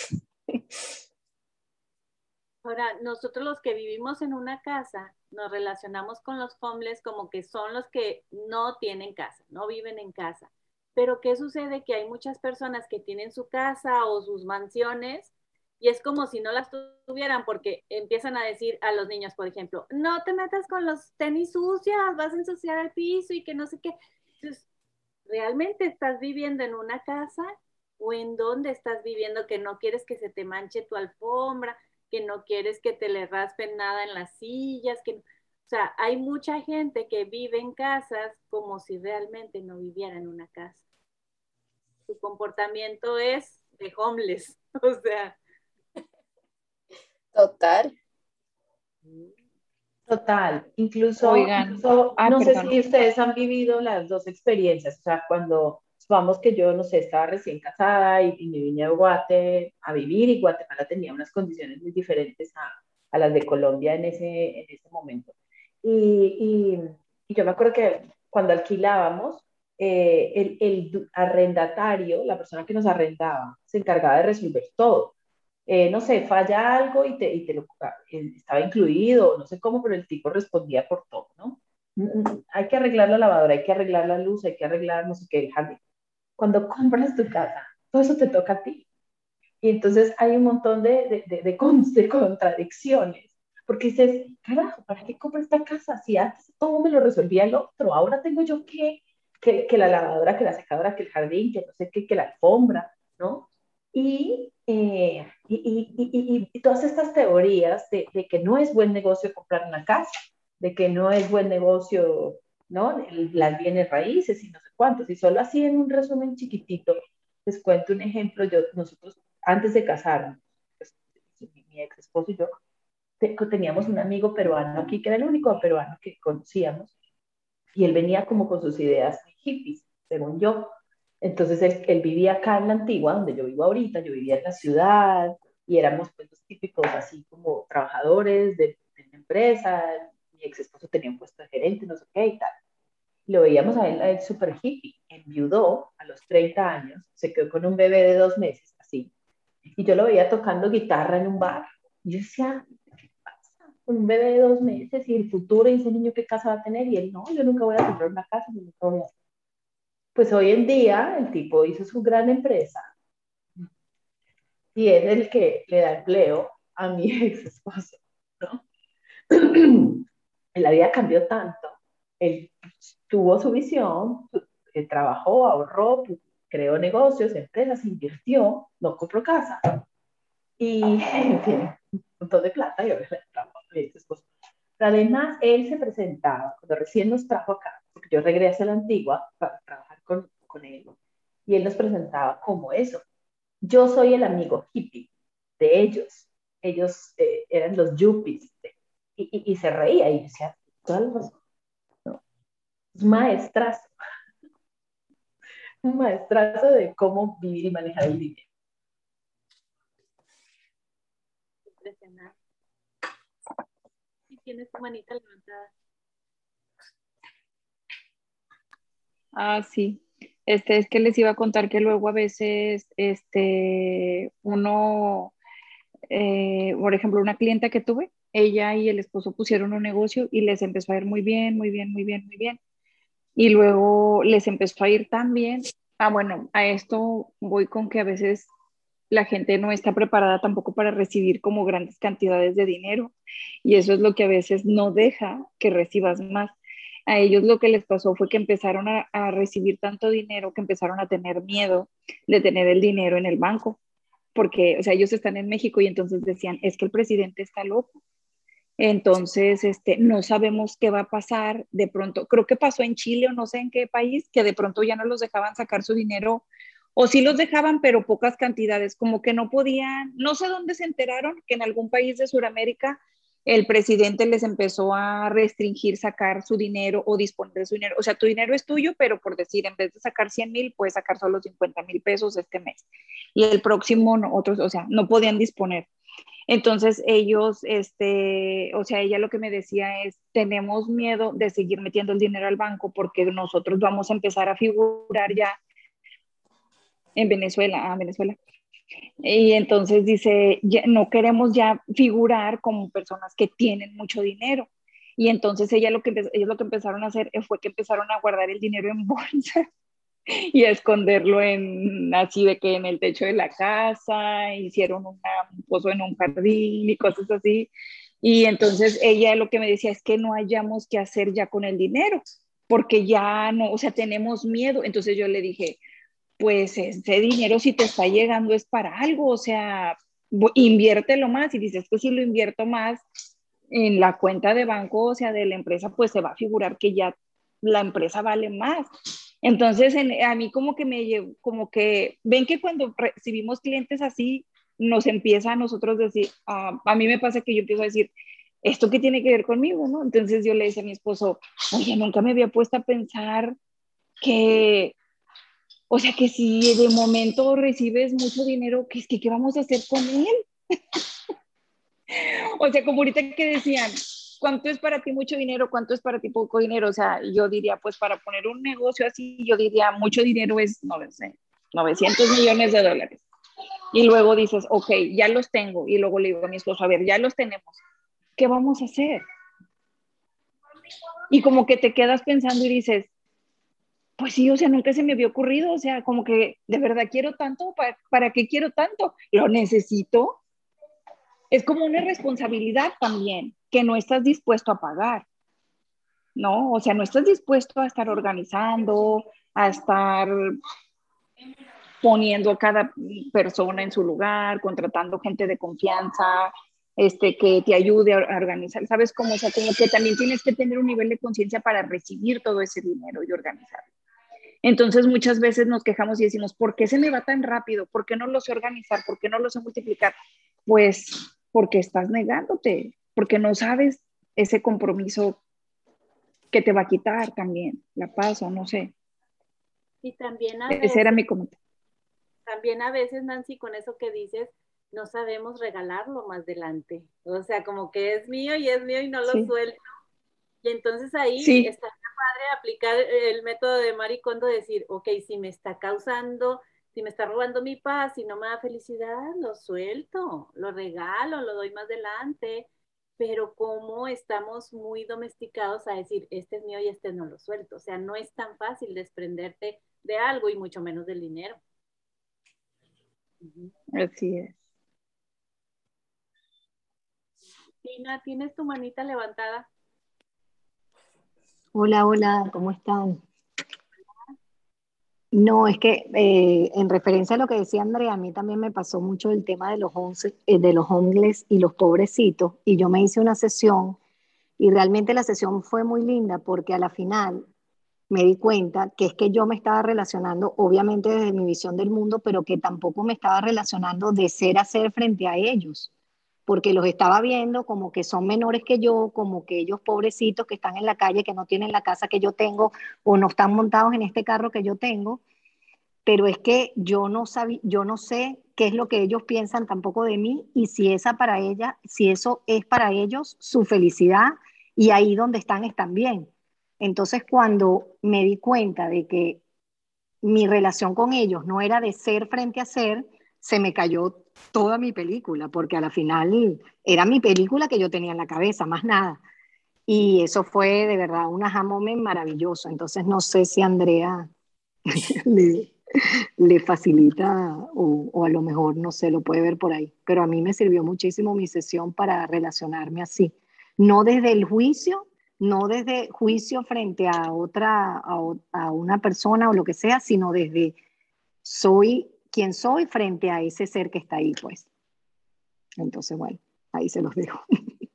Ahora, nosotros los que vivimos en una casa, nos relacionamos con los homeless como que son los que no tienen casa, no viven en casa. Pero ¿qué sucede? Que hay muchas personas que tienen su casa o sus mansiones y es como si no las tuvieran porque empiezan a decir a los niños, por ejemplo, no te metas con los tenis sucios, vas a ensuciar el piso y que no sé qué. Entonces, ¿realmente estás viviendo en una casa o en dónde estás viviendo que no quieres que se te manche tu alfombra? que no quieres que te le raspen nada en las sillas, que, o sea, hay mucha gente que vive en casas como si realmente no viviera en una casa. Su comportamiento es de homeless, o sea. Total. Total. Incluso, ah, no sé si ustedes han vivido las dos experiencias, o sea, cuando vamos que yo, no sé, estaba recién casada y, me vine a Guate a vivir y Guatemala tenía unas condiciones muy diferentes a, a las de Colombia en ese, en ese momento. Y, y, yo me acuerdo que cuando alquilábamos, eh, el, el, arrendatario, la persona que nos arrendaba, se encargaba de resolver todo. Eh, no sé, falla algo y te, y te lo, eh, estaba incluido, no sé cómo, pero el tipo respondía por todo, ¿no? Hay que arreglar la lavadora, hay que arreglar la luz, hay que arreglar no sé qué, el jardín cuando compras tu casa, todo eso te toca a ti. Y entonces hay un montón de, de, de, contradicciones, porque dices, carajo, ¿para qué compro esta casa? Si antes todo me lo resolvía el otro, ahora tengo yo que, que, que la lavadora, que la secadora, que el jardín, que no sé qué, que la alfombra, ¿no? Y, eh, y, y, y, todas estas teorías de, de, que no es buen negocio comprar una casa, de que no es buen negocio ¿no? Las bienes raíces y no sé cuántos. Y solo así en un resumen chiquitito, les cuento un ejemplo. Yo, nosotros, antes de casarnos, pues, mi, ex esposo y yo, teníamos un amigo peruano aquí, que era el único peruano que conocíamos, y él venía como con sus ideas hippies, según yo. Entonces él, él, vivía acá en la antigua, donde yo vivo ahorita, yo vivía en la ciudad, y éramos pues los típicos así como trabajadores de, de empresa, mi ex esposo tenía un puesto de gerente, no sé qué y tal. Lo veíamos a él, a él super hippie, enviudó a los 30 años, se quedó con un bebé de dos meses, así. Y yo lo veía tocando guitarra en un bar. Y yo decía, ¿qué pasa? Un bebé de dos meses y el futuro y ese niño qué casa va a tener. Y él, no, yo nunca voy a comprar una casa, yo nunca voy a... Pues hoy en día el tipo hizo su gran empresa y es el que le da empleo a mi ex esposo, ¿no? la vida cambió tanto. Él tuvo su visión, trabajó, ahorró, creó negocios, empresas, invirtió, no compró casa. Y, en fin, un montón de plata y ahora Pero además, él se presentaba, cuando recién nos trajo acá, porque yo regresé a la antigua para trabajar con, con él, y él nos presentaba como eso. Yo soy el amigo hippie de ellos. Ellos eh, eran los yuppies y, se reía y decía, todas las. Un maestrazo de cómo vivir y manejar el dinero. Impresionante. Y tienes tu manita levantada. Ah, sí. Este es que les iba a contar que luego a veces este uno, eh, por ejemplo, una clienta que tuve, ella y el esposo pusieron un negocio y les empezó a ir muy bien, muy bien, muy bien, muy bien. Y luego les empezó a ir tan bien. Ah, bueno, a esto voy con que a veces la gente no está preparada tampoco para recibir como grandes cantidades de dinero y eso es lo que a veces no deja que recibas más. A ellos lo que les pasó fue que empezaron a, recibir tanto dinero que empezaron a tener miedo de tener el dinero en el banco porque, o sea, ellos están en México y entonces decían, es que el presidente está loco, entonces, este, no sabemos qué va a pasar. De pronto, creo que pasó en Chile o no sé en qué país, que de pronto ya no los dejaban sacar su dinero, o sí los dejaban, pero pocas cantidades, como que no podían, no sé dónde se enteraron, que en algún país de Sudamérica el presidente les empezó a restringir sacar su dinero o disponer de su dinero. O sea, tu dinero es tuyo, pero por decir, en vez de sacar 100 mil, puedes sacar solo 50 mil pesos este mes. Y el próximo, otros, o sea, no podían disponer. Entonces ellos, este, o sea, ella lo que me decía es, tenemos miedo de seguir metiendo el dinero al banco porque nosotros vamos a empezar a figurar ya en Venezuela, a Venezuela. Y entonces dice, no queremos ya figurar como personas que tienen mucho dinero. Y entonces ella lo que, ellos lo que empezaron a hacer fue que empezaron a guardar el dinero en bolsa y a esconderlo en así de que en el techo de la casa, hicieron un pozo en un jardín y cosas así. Y entonces ella lo que me decía es que no hayamos que hacer ya con el dinero, porque ya no, o sea, tenemos miedo. Entonces yo le dije, pues ese dinero si te está llegando es para algo, o sea, inviértelo más y dices que si lo invierto más en la cuenta de banco, o sea, de la empresa, pues se va a figurar que ya la empresa vale más. Entonces, a mí como que me llevo, como que, ven que cuando recibimos clientes así, nos empieza a nosotros decir, a mí me pasa que yo empiezo a decir, ¿esto qué tiene que ver conmigo? ¿no? Entonces yo le decía a mi esposo, oye, nunca me había puesto a pensar que, o sea, que si de momento recibes mucho dinero, ¿qué, qué vamos a hacer con él? o sea, como ahorita que decían, ¿cuánto es para ti mucho dinero? ¿Cuánto es para ti poco dinero? O sea, yo diría, pues para poner un negocio así, yo diría, mucho dinero es, no sé, 900 millones de dólares. Y luego dices, ok, ya los tengo. Y luego le digo a mi esposo, a ver, ya los tenemos. ¿Qué vamos a hacer? Y como que te quedas pensando y dices, pues sí, o sea, nunca se me había ocurrido, o sea, como que de verdad quiero tanto, ¿para, ¿para qué quiero tanto? ¿Lo necesito? Es como una responsabilidad también que no estás dispuesto a pagar, ¿no? O sea, no estás dispuesto a estar organizando, a estar poniendo a cada persona en su lugar, contratando gente de confianza, este, que te ayude a organizar, ¿sabes cómo? O sea, como que también tienes que tener un nivel de conciencia para recibir todo ese dinero y organizarlo. Entonces muchas veces nos quejamos y decimos, ¿por qué se me va tan rápido? ¿Por qué no lo sé organizar? ¿Por qué no lo sé multiplicar? Pues porque estás negándote, porque no sabes ese compromiso que te va a quitar también, la paz o no sé. Y también a veces, era mi comentario. También a veces, Nancy, con eso que dices, no sabemos regalarlo más adelante. O sea, como que es mío y es mío y no lo suelto. Y entonces ahí está padre aplicar el método de Maricondo, decir, ok, si me está causando, si me está robando mi paz, si no me da felicidad, lo suelto, lo regalo, lo doy más adelante, pero como estamos muy domesticados a decir, este es mío y este no lo suelto. O sea, no es tan fácil desprenderte de algo y mucho menos del dinero. Así es. Tina, ¿tienes tu manita levantada? Hola, hola, ¿cómo están? No, es que eh, en referencia a lo que decía Andrea, a mí también me pasó mucho el tema de los, eh, de los homeless y los pobrecitos, y yo me hice una sesión, y realmente la sesión fue muy linda porque a la final me di cuenta que es que yo me estaba relacionando, obviamente desde mi visión del mundo, pero que tampoco me estaba relacionando de ser a ser frente a ellos porque los estaba viendo como que son menores que yo, como que ellos pobrecitos que están en la calle, que no tienen la casa que yo tengo o no están montados en este carro que yo tengo, pero es que yo no sabía, yo no sé qué es lo que ellos piensan tampoco de mí y si esa para ella, si eso es para ellos su felicidad y ahí donde están están bien. Entonces cuando me di cuenta de que mi relación con ellos no era de ser frente a ser, se me cayó toda mi película, porque a la final era mi película que yo tenía en la cabeza, más nada. Y eso fue de verdad un aha maravilloso. Entonces no sé si Andrea le, le facilita o, o, a lo mejor no sé, lo puede ver por ahí. Pero a mí me sirvió muchísimo mi sesión para relacionarme así. No desde el juicio, no desde juicio frente a otra, a, a una persona o lo que sea, sino desde soy quién soy frente a ese ser que está ahí, pues. Entonces, bueno, ahí se los dejo.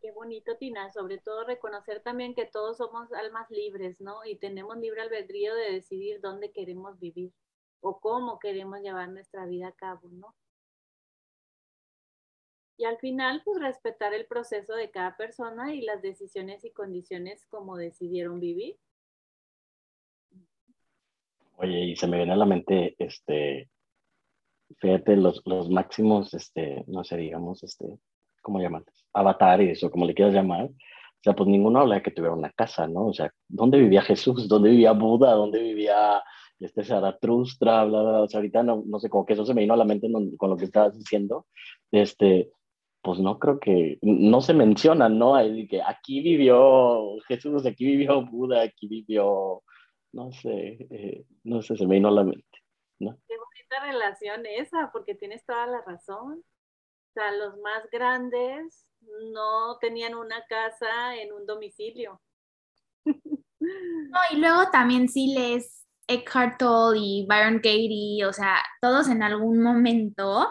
Qué bonito, Tina, sobre todo reconocer también que todos somos almas libres, ¿no? Y tenemos libre albedrío de decidir dónde queremos vivir o cómo queremos llevar nuestra vida a cabo, ¿no? y al final, pues respetar el proceso de cada persona y las decisiones y condiciones como decidieron vivir. Oye, y se me viene a la mente, este, fíjate, los, los máximos, este, no sé, digamos, este, ¿cómo llamarlos? Avatares o como le quieras llamar. O sea, pues ninguno habla de que tuviera una casa, ¿no? O sea, ¿dónde vivía Jesús? ¿Dónde vivía Buda? ¿Dónde vivía este Zaratustra? Bla, bla, O sea, ahorita no, no sé, como que eso se me vino a la mente con lo que estabas diciendo. Este, pues no creo que, no se menciona, ¿no? Hay que aquí vivió Jesús, aquí vivió Buda, aquí vivió, no sé, eh, no sé, se me vino a la mente, ¿no? Qué bonita relación esa, porque tienes toda la razón. O sea, los más grandes no tenían una casa en un domicilio. No, y luego también sí les Eckhart Tolle y Byron Katie, o sea, todos en algún momento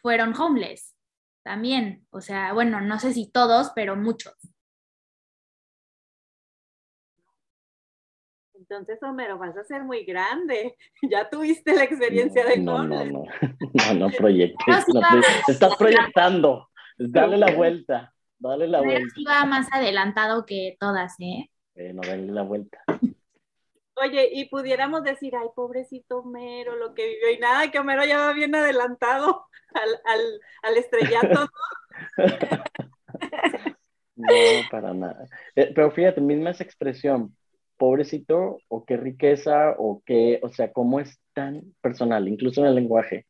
fueron homeless también. O sea, bueno, no sé si todos, pero muchos. Entonces, Homero, vas a ser muy grande. Ya tuviste la experiencia de no, no, no, no, no proyectes. estás proyectando. Dale la vuelta. Dale la vuelta. va más adelantado que todas, ¿eh? no dale la vuelta. Oye, y pudiéramos decir, ay, pobrecito Homero, lo que vivió, y nada, que Homero ya va bien adelantado al, al, al estrellato, ¿no? para nada. Eh, pero fíjate, misma esa expresión, pobrecito, o qué riqueza, o qué, o sea, cómo es tan personal, incluso en el lenguaje,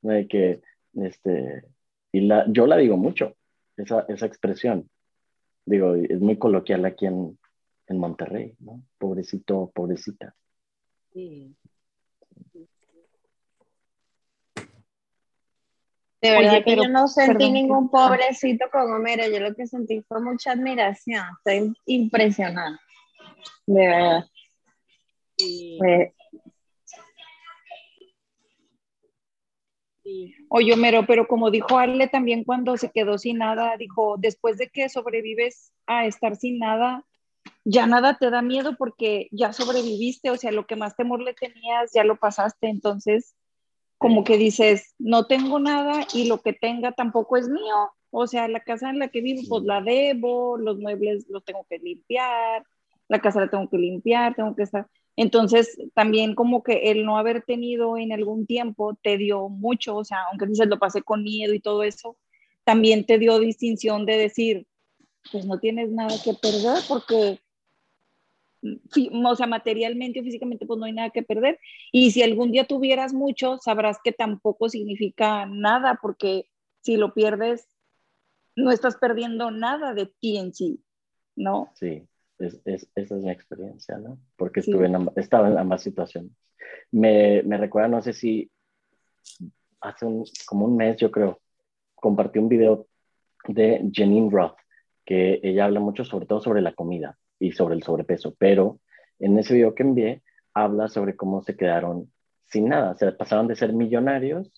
de que, este, y la, yo la digo mucho, esa, esa expresión. Digo, es muy coloquial aquí en, en Monterrey, ¿no? Pobrecito, pobrecita. Sí. De verdad que yo no sentí ningún pobrecito con Homero, yo lo que sentí fue mucha admiración, estoy impresionada, de verdad. Sí. Oye, Homero, pero como dijo Ale también cuando se quedó sin nada, dijo, después de que sobrevives a estar sin nada, ya nada te da miedo porque ya sobreviviste, o sea, lo que más temor le tenías ya lo pasaste, entonces como que dices, no tengo nada y lo que tenga tampoco es mío, o sea, la casa en la que vivo pues la debo, los muebles los tengo que limpiar, la casa la tengo que limpiar, tengo que estar, entonces también como que el no haber tenido en algún tiempo te dio mucho, o sea, aunque dices lo pasé con miedo y todo eso, también te dio distinción de decir, pues no tienes nada que perder porque o sea, materialmente o físicamente, pues no hay nada que perder. Y si algún día tuvieras mucho, sabrás que tampoco significa nada, porque si lo pierdes, no estás perdiendo nada de ti en sí, ¿no? Sí, es, es, esa es mi experiencia, ¿no? Porque estuve en, estaba en ambas situaciones. Me, me recuerda, no sé si hace un, como un mes, yo creo, compartí un video de Janine Roth, que ella habla mucho sobre todo sobre la comida y sobre el sobrepeso, pero en ese video que envié habla sobre cómo se quedaron sin nada, se pasaron de ser millonarios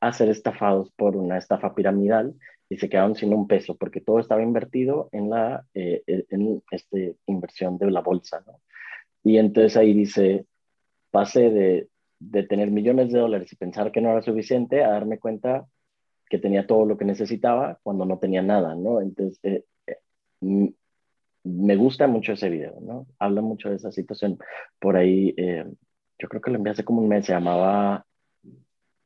a ser estafados por una estafa piramidal y se quedaron sin un peso porque todo estaba invertido en la eh, eh, en este, inversión de la bolsa, ¿no? Y entonces ahí dice, pasé de, de tener millones de dólares y pensar que no era suficiente a darme cuenta que tenía todo lo que necesitaba cuando no tenía nada, ¿no? Entonces, eh, me gusta mucho ese video, ¿no? Habla mucho de esa situación. Por ahí, eh, yo creo que lo envié hace como un mes, se llamaba,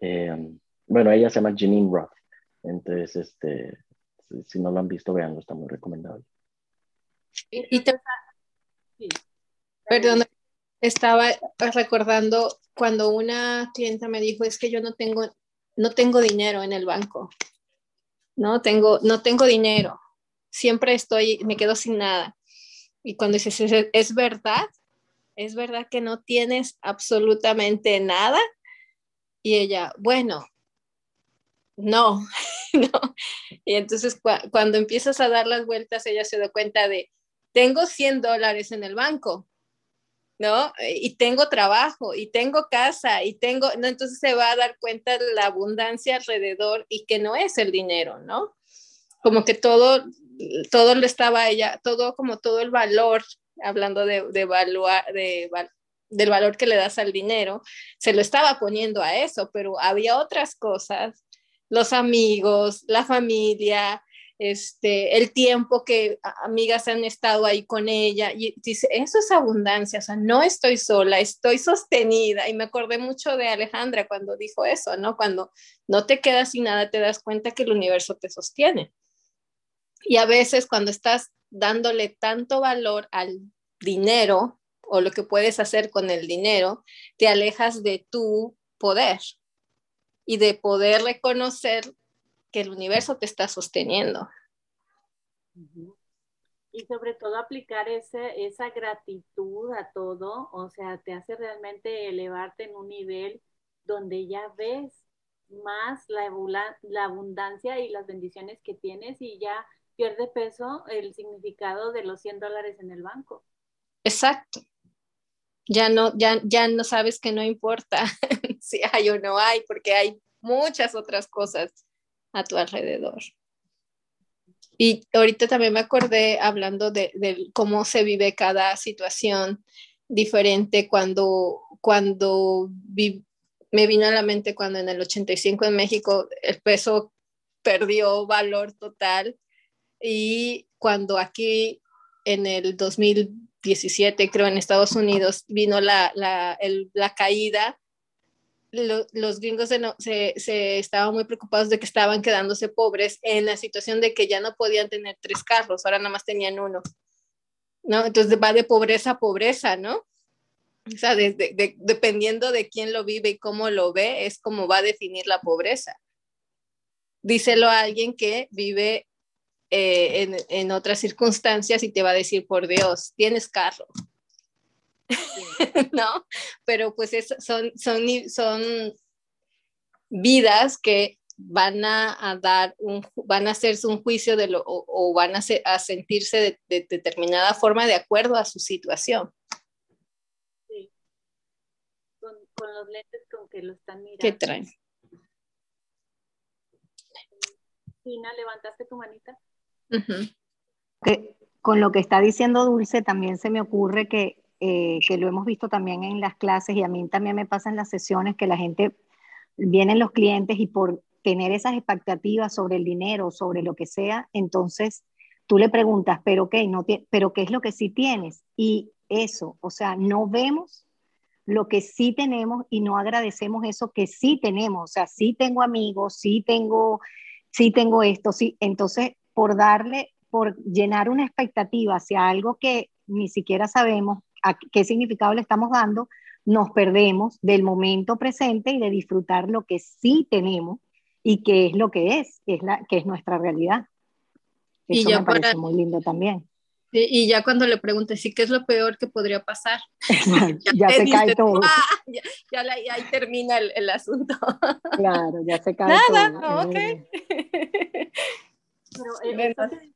eh, bueno, ella se llama Janine Roth. Entonces, este, si, no lo han visto, veanlo, está muy recomendable. Y, Perdón, estaba recordando cuando una clienta me dijo, es que yo no tengo, no tengo dinero en el banco, no tengo, no tengo dinero siempre estoy, me quedo sin nada. Y cuando dices, ¿es, verdad? ¿Es verdad que no tienes absolutamente nada? Y ella, bueno, no, no. Y entonces cuando empiezas a dar las vueltas, ella se da cuenta de, tengo 100 dólares en el banco, ¿no? Y tengo trabajo, y tengo casa, y tengo, ¿no? Entonces se va a dar cuenta de la abundancia alrededor y que no es el dinero, ¿no? Como que todo todo lo estaba ella, todo como todo el valor, hablando de, de evaluar, de, del valor que le das al dinero, se lo estaba poniendo a eso, pero había otras cosas los amigos, la familia, este, el tiempo que amigas han estado ahí con ella. Y dice, eso es abundancia, o sea, no estoy sola, estoy sostenida. Y me acordé mucho de Alejandra cuando dijo eso, ¿no? Cuando no te quedas sin nada, te das cuenta que el universo te sostiene. Y a veces cuando estás dándole tanto valor al dinero o lo que puedes hacer con el dinero, te alejas de tu poder y de poder reconocer que el universo te está sosteniendo. Y sobre todo aplicar ese, esa gratitud a todo, o sea, te hace realmente elevarte en un nivel donde ya ves más la, la abundancia y las bendiciones que tienes y ya pierde peso el significado de los 100 dólares en el banco. Exacto. Ya no, ya, ya no sabes que no importa si hay o no hay, porque hay muchas otras cosas a tu alrededor. Y ahorita también me acordé hablando de, cómo se vive cada situación diferente cuando, cuando me vino a la mente cuando en el 85 en México el peso perdió valor total y cuando aquí en el 2017 creo en Estados Unidos vino la, la, la caída los gringos se, se, estaban muy preocupados de que estaban quedándose pobres en la situación de que ya no podían tener tres carros, ahora nada más tenían uno, ¿no? Entonces va de pobreza a pobreza, ¿no? O sea, dependiendo de quién lo vive y cómo lo ve, es como va a definir la pobreza. Díselo a alguien que vive eh, en, en otras circunstancias y te va a decir, por Dios, tienes carro, ¿no? Pero pues son, son, son vidas que van a, dar un, van a hacerse un juicio de lo, o, van a, a sentirse de, determinada forma de acuerdo a su situación. Sí. Con, los lentes con que lo están mirando. ¿Qué traen? Tina, levantaste tu manita. Con lo que está diciendo Dulce, también se me ocurre que eh, que lo hemos visto también en las clases y a mí también me pasa en las sesiones que la gente, vienen los clientes y por tener esas expectativas sobre el dinero, sobre lo que sea, entonces tú le preguntas, pero qué, no pero qué es lo que sí tienes y eso, o sea, no vemos lo que sí tenemos y no agradecemos eso que sí tenemos, o sea, sí tengo amigos, sí tengo, sí tengo esto, sí, entonces por darle, por llenar una expectativa hacia algo que ni siquiera sabemos, qué significado le estamos dando, nos perdemos del momento presente y de disfrutar lo que sí tenemos y qué es lo que es, que es, la, que es nuestra realidad. Eso y me parece muy lindo también. Y, ya cuando le pregunté, sí, ¿qué es lo peor que podría pasar? ya, se cae todo. Ah, ya, ahí termina el, asunto. claro, ya se cae Nada, todo. ok. Pero, eh,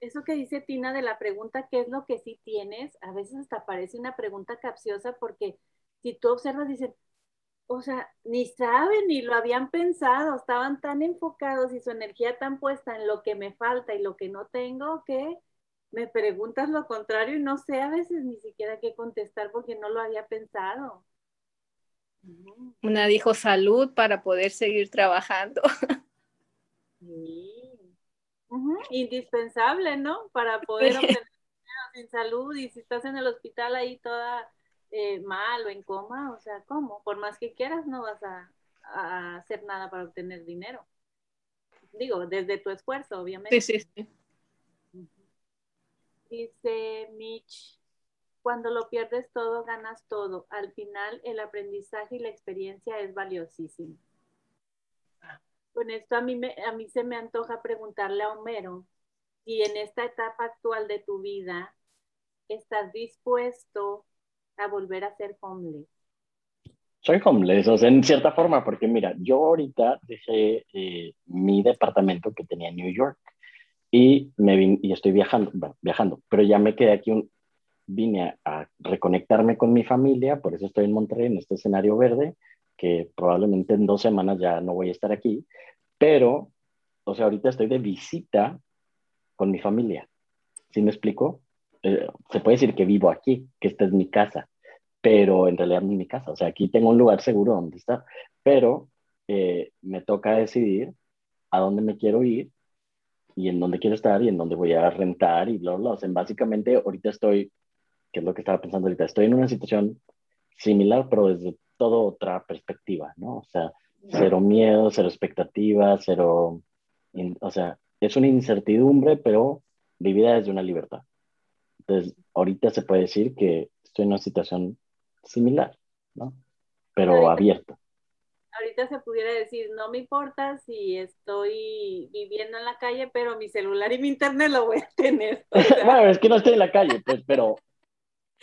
eso que dice Tina de la pregunta, ¿qué es lo que sí tienes? A veces hasta parece una pregunta capciosa porque si tú observas, dicen, o sea, ni saben ni lo habían pensado, estaban tan enfocados y su energía tan puesta en lo que me falta y lo que no tengo que me preguntas lo contrario y no sé a veces ni siquiera qué contestar porque no lo había pensado. Una dijo salud para poder seguir trabajando. Sí indispensable, ¿no? Para poder obtener sin salud y si estás en el hospital ahí toda eh, mal o en coma, o sea, ¿cómo? Por más que quieras no vas a, hacer nada para obtener dinero. Digo, desde tu esfuerzo, obviamente. Sí, sí, sí. Dice Mitch, cuando lo pierdes todo, ganas todo. Al final, el aprendizaje y la experiencia es valiosísimo. Con esto a mí, me, a mí se me antoja preguntarle a Homero si en esta etapa actual de tu vida estás dispuesto a volver a ser homeless. Soy homeless, o sea, en cierta forma, porque mira, yo ahorita dejé eh, mi departamento que tenía en New York y, me vine, y estoy viajando, viajando, pero ya me quedé aquí, vine a, a, reconectarme con mi familia, por eso estoy en Monterrey, en este escenario verde, probablemente en dos semanas ya no voy a estar aquí, pero, o sea, ahorita estoy de visita con mi familia. ¿Sí me explico? Eh, se puede decir que vivo aquí, que esta es mi casa, pero en realidad no es mi casa. O sea, aquí tengo un lugar seguro donde estar, pero eh, me toca decidir a dónde me quiero ir y en dónde quiero estar y en dónde voy a rentar y bla, bla. O sea, básicamente ahorita estoy, que es lo que estaba pensando ahorita, estoy en una situación similar, pero desde toda otra perspectiva, ¿no? O sea, cero miedo, cero expectativas, cero, o sea, es una incertidumbre, pero vivida desde una libertad. Entonces, ahorita se puede decir que estoy en una situación similar, ¿no? Pero abierta. Ahorita se pudiera decir, no me importa si estoy viviendo en la calle, pero mi celular y mi internet lo voy a tener. bueno, es que no estoy en la calle, pues, pero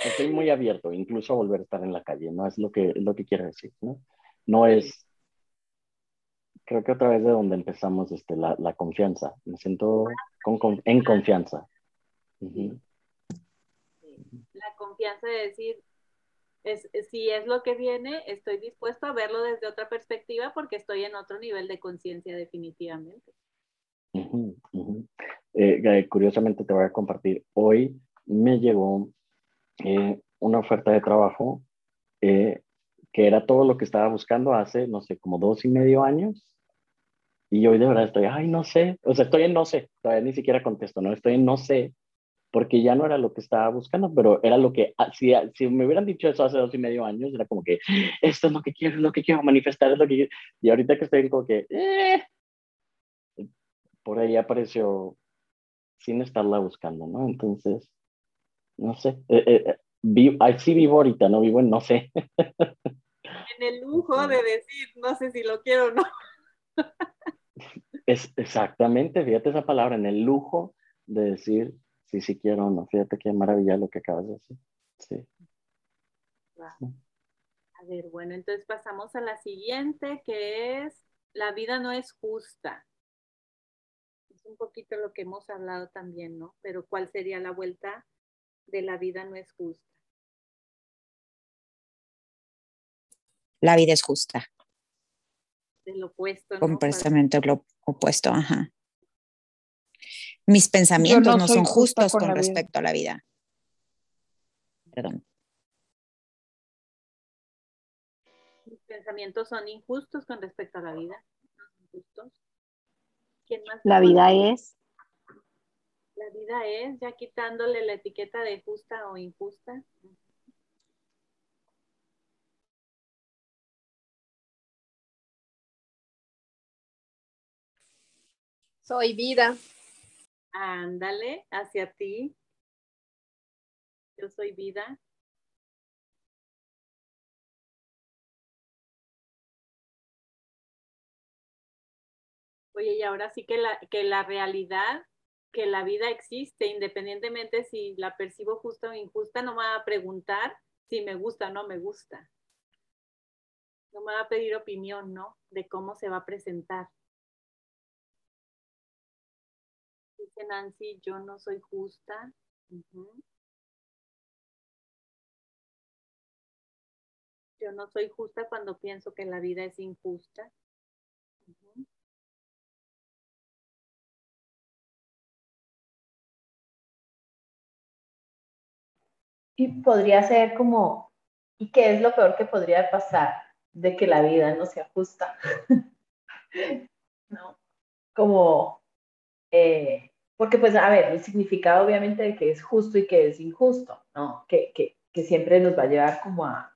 estoy muy abierto, incluso a volver a estar en la calle, ¿no? Es lo que, es lo que quiero decir, ¿no? No es, creo que otra vez de donde empezamos este, la, la confianza, me siento con, en confianza. La confianza de decir, es, si es lo que viene, estoy dispuesto a verlo desde otra perspectiva porque estoy en otro nivel de conciencia definitivamente. Eh, curiosamente te voy a compartir, hoy me llegó eh, una oferta de trabajo eh, que era todo lo que estaba buscando hace, no sé, como dos y medio años. Y hoy de verdad estoy, ay, no sé, o sea, estoy en no sé, todavía ni siquiera contesto, ¿no? Estoy en no sé, porque ya no era lo que estaba buscando, pero era lo que, ah, si, si me hubieran dicho eso hace dos y medio años, era como que, esto es lo que quiero, es lo que quiero manifestar, es lo que quiero. Y ahorita que estoy como que, eh, por ahí apareció sin estarla buscando, ¿no? Entonces, no sé, eh, eh, eh vivo, sí vivo ahorita, no vivo en no sé. En el lujo de decir, no sé si lo quiero o no. Es exactamente, fíjate esa palabra, en el lujo de decir, sí, sí quiero o no. Fíjate qué maravilla lo que acabas de decir. Sí. A ver, bueno, entonces pasamos a la siguiente, que es, la vida no es justa un poquito lo que hemos hablado también, ¿no? Pero ¿cuál sería la vuelta de la vida no es justa? La vida es justa. Del opuesto. ¿no? Completamente lo opuesto, ajá. Mis pensamientos no, son justos con, respecto a la vida. Perdón. Mis pensamientos son injustos con respecto a la vida. No son justos. La vida es. La vida es, ya quitándole la etiqueta de justa o injusta. Soy vida. Ándale, hacia ti. Yo soy vida. Oye, y ahora sí que la, que la realidad, que la vida existe, independientemente si la percibo justa o injusta, no me va a preguntar si me gusta o no me gusta. No me va a pedir opinión, ¿no? De cómo se va a presentar. Dice Nancy, yo no soy justa. Yo no soy justa cuando pienso que la vida es injusta. Y podría ser como, ¿y qué es lo peor que podría pasar de que la vida no se ajusta? ¿No? Como, eh, porque pues, a ver, el significado obviamente de que es justo y que es injusto, ¿no? Que, que, que siempre nos va a llevar como a,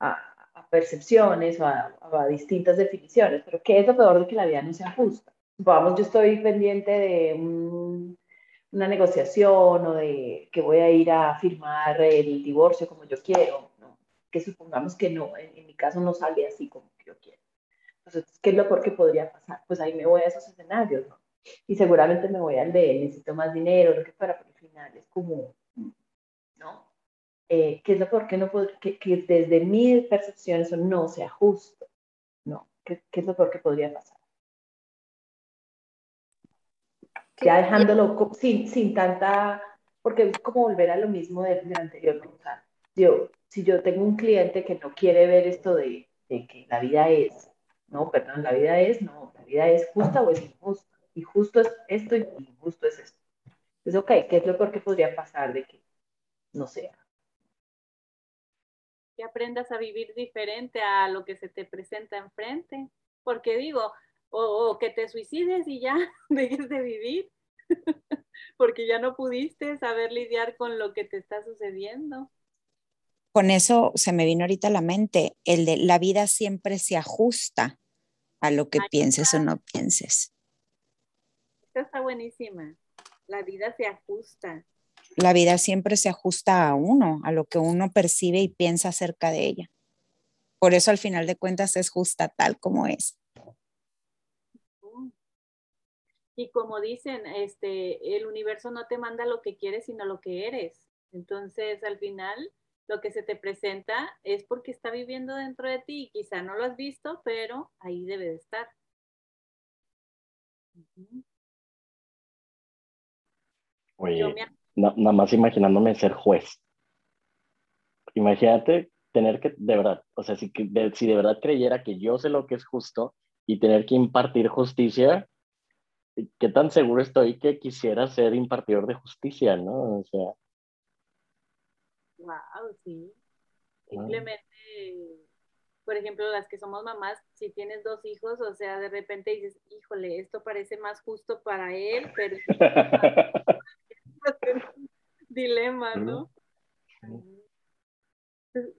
a, percepciones o a, a, distintas definiciones, pero ¿qué es lo peor de que la vida no sea justa? Vamos, yo estoy pendiente de un una negociación o de que voy a ir a firmar el divorcio como yo quiero, ¿no? que supongamos que no, en, mi caso no sale así como yo quiero. Entonces, ¿qué es lo peor que podría pasar? Pues ahí me voy a esos escenarios, ¿no? Y seguramente me voy al de necesito más dinero, lo que fuera, pero al final es como, ¿no? Eh, ¿Qué es lo peor que no puedo, que, desde mi percepción eso no sea justo, ¿no? ¿Qué, ¿Qué es lo peor que podría pasar? Ya dejándolo sin, sin tanta, porque es como volver a lo mismo del, anterior. O sea, yo, si yo tengo un cliente que no quiere ver esto de, de, que la vida es, no, perdón, la vida es, no, la vida es justa o es injusta. Y justo es esto y injusto es esto. Entonces, ok, ¿qué es lo peor que podría pasar de que no sea? Que aprendas a vivir diferente a lo que se te presenta enfrente. Porque digo, o, que te suicides y ya dejes de vivir, porque ya no pudiste saber lidiar con lo que te está sucediendo. Con eso se me vino ahorita a la mente, el de la vida siempre se ajusta a lo que pienses o no pienses. Esta está buenísima. La vida se ajusta. La vida siempre se ajusta a uno, a lo que uno percibe y piensa acerca de ella. Por eso al final de cuentas es justa tal como es. Y como dicen, este, el universo no te manda lo que quieres, sino lo que eres. Entonces, al final, lo que se te presenta es porque está viviendo dentro de ti. Quizá no lo has visto, pero ahí debe de estar. Oye, nada más imaginándome ser juez. Imagínate tener que, de verdad, o sea, si si de verdad creyera que yo sé lo que es justo y tener que impartir justicia, ¿qué tan seguro estoy que quisiera ser impartidor de justicia, no? O sea. Wow, sí. Simplemente, por ejemplo, las que somos mamás, si tienes dos hijos, o sea, de repente dices, híjole, esto parece más justo para él, pero dilema, ¿no?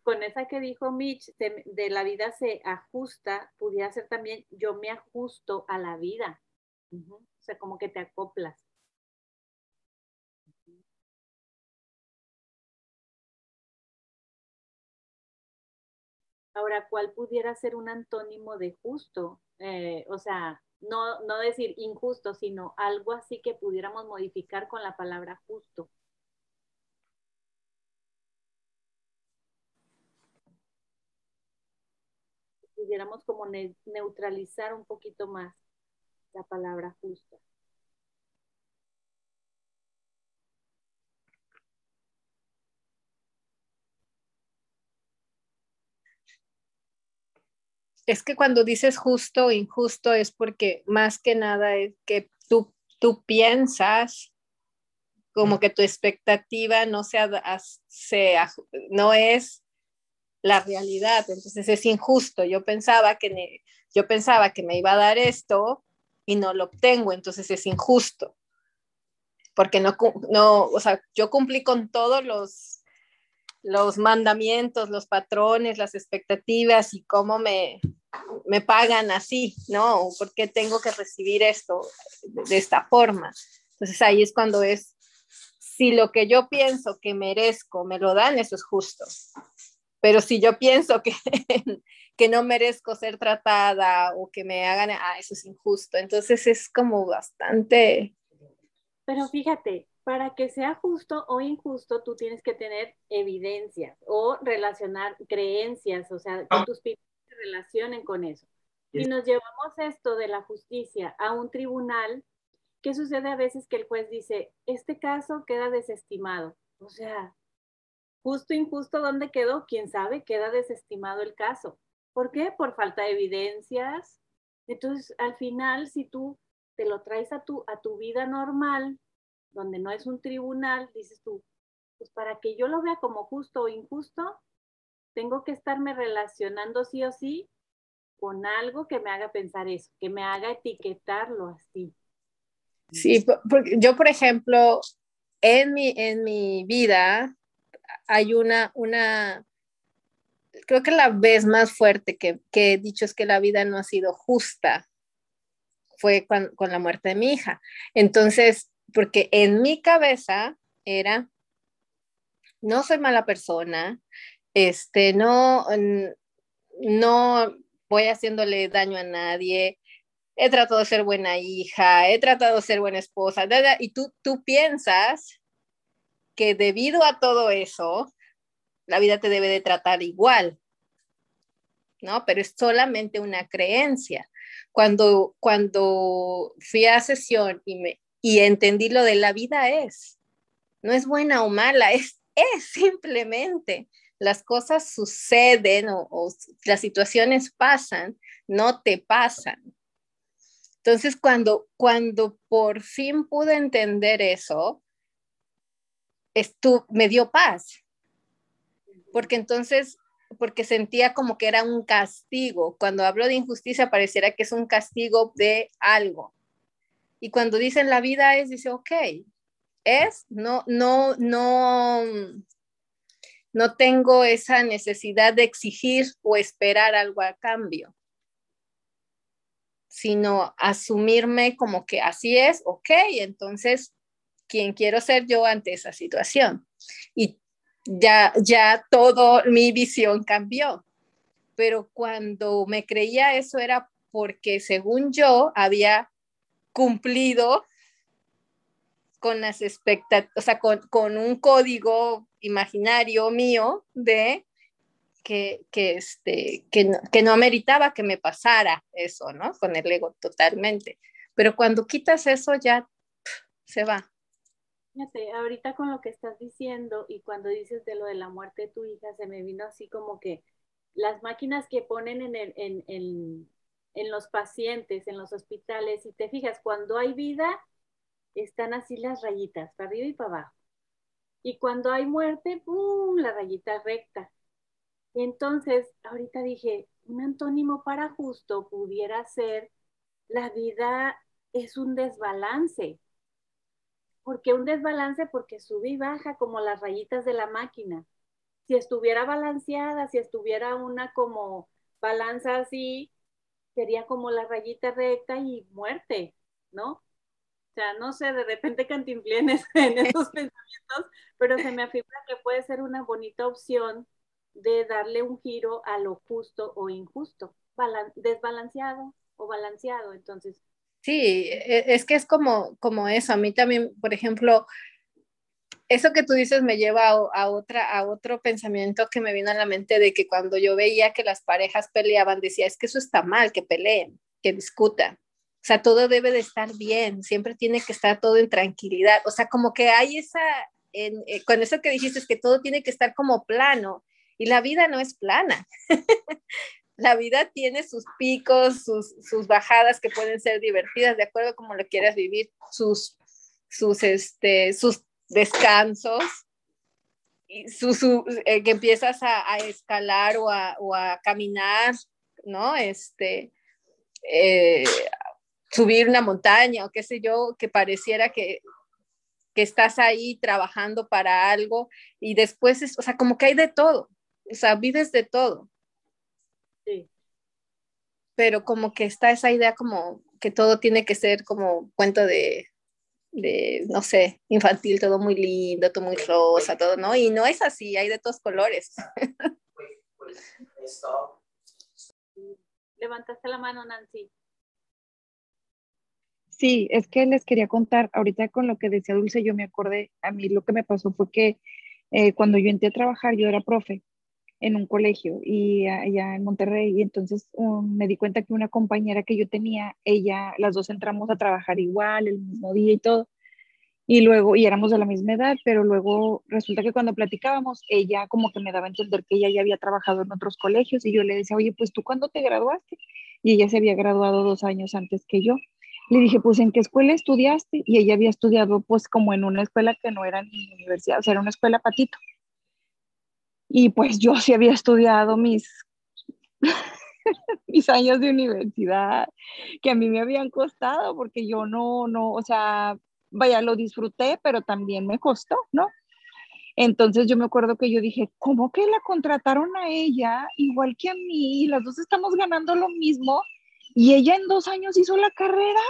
Con esa que dijo Mitch, de la vida se ajusta, pudiera ser también yo me ajusto a la vida. O sea, como que te acoplas. Ahora, ¿cuál pudiera ser un antónimo de justo? Eh, o sea, no, no decir injusto, sino algo así que pudiéramos modificar con la palabra justo. Pudiéramos como neutralizar un poquito más la palabra justa. Es que cuando dices justo o injusto es porque más que nada es que tú, tú piensas como que tu expectativa no, sea, sea, no es la realidad, entonces es injusto. Yo pensaba que yo pensaba que me iba a dar esto y no lo obtengo, entonces es injusto. Porque no, no o sea, yo cumplí con todos los, los mandamientos, los patrones, las expectativas y cómo me, me pagan así, ¿no? ¿Por qué tengo que recibir esto de esta forma? Entonces ahí es cuando es, si lo que yo pienso que merezco me lo dan, eso es justo. Pero si yo pienso que, que no merezco ser tratada o que me hagan, ah, eso es injusto. Entonces es como bastante... Pero fíjate, para que sea justo o injusto, tú tienes que tener evidencias o relacionar creencias, o sea, que tus pies se relacionen con eso. Si nos llevamos esto de la justicia a un tribunal, ¿qué sucede a veces que el juez dice, este caso queda desestimado? O sea, Justo, injusto, ¿dónde quedó? ¿Quién sabe? Queda desestimado el caso. ¿Por qué? Por falta de evidencias. Entonces, al final, si tú te lo traes a tu, a tu vida normal, donde no es un tribunal, dices tú, pues para que yo lo vea como justo o injusto, tengo que estarme relacionando sí o sí con algo que me haga pensar eso, que me haga etiquetarlo así. Sí, yo, por ejemplo, en mi, en mi vida, hay una, una, creo que la vez más fuerte que, he dicho es que la vida no ha sido justa fue con, la muerte de mi hija. Entonces, porque en mi cabeza era, no soy mala persona, este, no, no voy haciéndole daño a nadie, he tratado de ser buena hija, he tratado de ser buena esposa, y tú, tú piensas que debido a todo eso, la vida te debe de tratar igual, ¿no? Pero es solamente una creencia. Cuando, cuando fui a sesión y, me, y entendí lo de la vida es, no es buena o mala, es, es simplemente. Las cosas suceden o, o las situaciones pasan, no te pasan. Entonces, cuando, cuando por fin pude entender eso, esto me dio paz, porque entonces porque sentía como que era un castigo. Cuando hablo de injusticia pareciera que es un castigo de algo. Y cuando dicen la vida es, dice, ok, es, no, no, no, no tengo esa necesidad de exigir o esperar algo a cambio, sino asumirme como que así es, ok, entonces, ¿quién quiero ser yo ante esa situación? Y ya, ya todo mi visión cambió. Pero cuando me creía eso era porque según yo había cumplido con las expectativas, o sea, con, con, un código imaginario mío de que, que, este, que, no, que no ameritaba que me pasara eso, ¿no? Con el ego totalmente. Pero cuando quitas eso ya se va. Fíjate, ahorita con lo que estás diciendo y cuando dices de lo de la muerte de tu hija, se me vino así como que las máquinas que ponen en, el, en, en, los pacientes, en los hospitales, y te fijas, cuando hay vida, están así las rayitas, para arriba y para abajo. Y cuando hay muerte, ¡pum!, la rayita recta. Entonces, ahorita dije, un antónimo para justo pudiera ser, la vida es un desbalance. ¿Por qué un desbalance? Porque sube y baja como las rayitas de la máquina. Si estuviera balanceada, si estuviera una como balanza así, sería como la rayita recta y muerte, ¿no? O sea, no sé, de repente cantinflienes en esos pensamientos, pero se me afirma que puede ser una bonita opción de darle un giro a lo justo o injusto, desbalanceado o balanceado. Entonces. Sí, e, es que es como, como eso. A mí también, por ejemplo, eso que tú dices me lleva a, otra, a otro pensamiento que me vino a la mente de que cuando yo veía que las parejas peleaban, decía, es que eso está mal, que peleen, que discutan. O sea, todo debe de estar bien, siempre tiene que estar todo en tranquilidad. O sea, como que hay esa, eh, con eso que dijiste, es que todo tiene que estar como plano y la vida no es plana. la vida tiene sus picos, sus, sus, bajadas que pueden ser divertidas, de acuerdo a cómo lo quieras vivir, sus, sus, este, sus descansos, y eh, que empiezas a, a escalar o a, o a, caminar, ¿no? Este, eh, subir una montaña o qué sé yo, que pareciera que, que estás ahí trabajando para algo y después, es, o sea, como que hay de todo, o sea, vives de todo. Sí. Pero como que está esa idea como que todo tiene que ser como cuento de, de, no sé, infantil, todo muy lindo, todo muy rosa, todo, ¿no? Y no es así, hay de todos colores. Levantaste la mano, Nancy. Sí, es que les quería contar, ahorita con lo que decía Dulce, yo me acordé, a mí lo que me pasó fue que eh, cuando yo entré a trabajar, yo era profe en un colegio y allá en Monterrey, y entonces um, me di cuenta que una compañera que yo tenía, ella, las dos entramos a trabajar igual, el mismo día y todo, y luego, y éramos de la misma edad, pero luego resulta que cuando platicábamos, ella como que me daba a entender que ella ya había trabajado en otros colegios, y yo le decía, oye, pues tú cuándo te graduaste? Y ella se había graduado dos años antes que yo. Le dije, pues, ¿en qué escuela estudiaste? Y ella había estudiado, pues, como en una escuela que no era ni universidad, o sea, era una escuela patito. Y pues yo sí había estudiado mis, mis años de universidad, que a mí me habían costado, porque yo no, no, o sea, vaya, lo disfruté, pero también me costó, ¿no? Entonces yo me acuerdo que yo dije, ¿cómo que la contrataron a ella igual que a mí? Las dos estamos ganando lo mismo y ella en dos años hizo la carrera.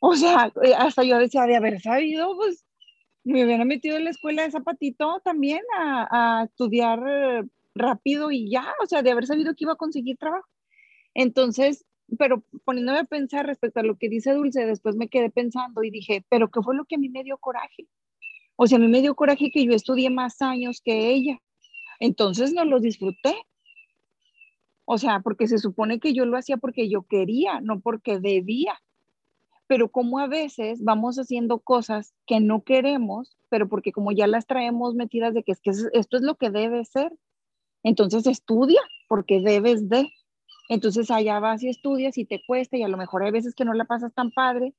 O sea, eh, hasta yo decía, de haber sabido, pues me hubiera metido en la escuela de zapatito también a, a estudiar eh, rápido y ya, o sea, de haber sabido que iba a conseguir trabajo. Entonces, pero poniéndome a pensar respecto a lo que dice Dulce, después me quedé pensando y dije, pero ¿qué fue lo que a mí me dio coraje? O sea, a mí me dio coraje que yo estudié más años que ella. Entonces no los disfruté. O sea, porque se supone que yo lo hacía porque yo quería, no porque debía. Pero como a veces vamos haciendo cosas que no queremos, pero porque como ya las traemos metidas de que es que esto es lo que debe ser, entonces estudia porque debes de. Entonces allá vas y estudias y te cuesta y a lo mejor hay veces que no la pasas tan padre,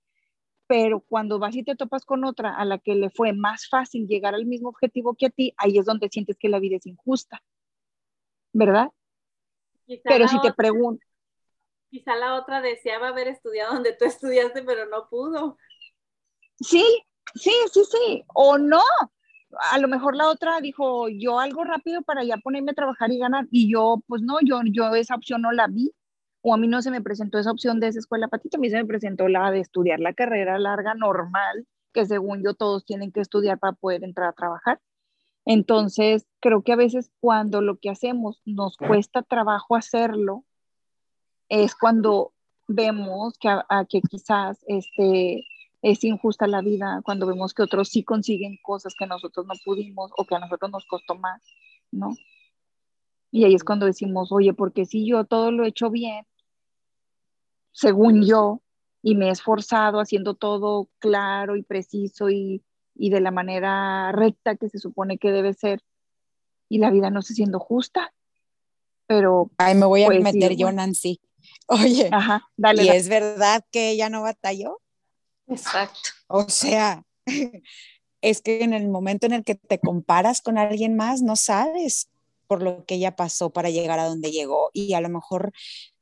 pero cuando vas y te topas con otra a la que le fue más fácil llegar al mismo objetivo que a ti, ahí es donde sientes que la vida es injusta ¿verdad? pero si te pregunto. Quizá la otra deseaba haber estudiado donde tú estudiaste, pero no pudo. Sí, sí, sí, sí. O no. A lo mejor la otra dijo, yo algo rápido para ya ponerme a trabajar y ganar. Y yo, pues no, yo, yo esa opción no la vi. O a mí no se me presentó esa opción de esa escuela patita, a mí se me presentó la de estudiar la carrera larga normal, que según yo todos tienen que estudiar para poder entrar a trabajar. Entonces, creo que a veces cuando lo que hacemos nos cuesta trabajo hacerlo, es cuando vemos que, que quizás este, es injusta la vida, cuando vemos que otros sí consiguen cosas que nosotros no pudimos o que a nosotros nos costó más, ¿no? Y ahí es cuando decimos, oye, porque si yo todo lo he hecho bien, según yo, y me he esforzado haciendo todo claro y preciso y y de la manera recta que se supone que debe ser y la vida no está siendo justa. Pero ay, me voy a pues, meter yo, Nancy. Oye, Ajá, dale, ¿y es verdad que ella no batalló? Exacto. O sea, es que en el momento en el que te comparas con alguien más, no sabes por lo que ella pasó para llegar a donde llegó. Y a lo mejor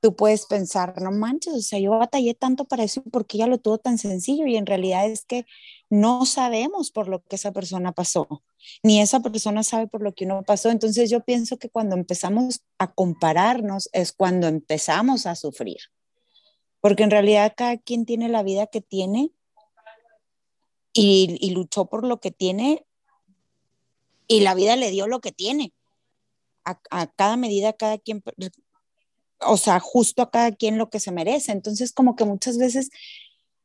tú puedes pensar, no manches, o sea, yo batallé tanto para eso porque ella lo tuvo tan sencillo y en realidad es que no sabemos por lo que esa persona pasó, ni esa persona sabe por lo que uno pasó. Entonces yo pienso que cuando empezamos a compararnos es cuando empezamos a sufrir, porque en realidad cada quien tiene la vida que tiene y, y luchó por lo que tiene y la vida le dio lo que tiene a, cada medida, cada quien, o sea, justo a cada quien lo que se merece. Entonces, como que muchas veces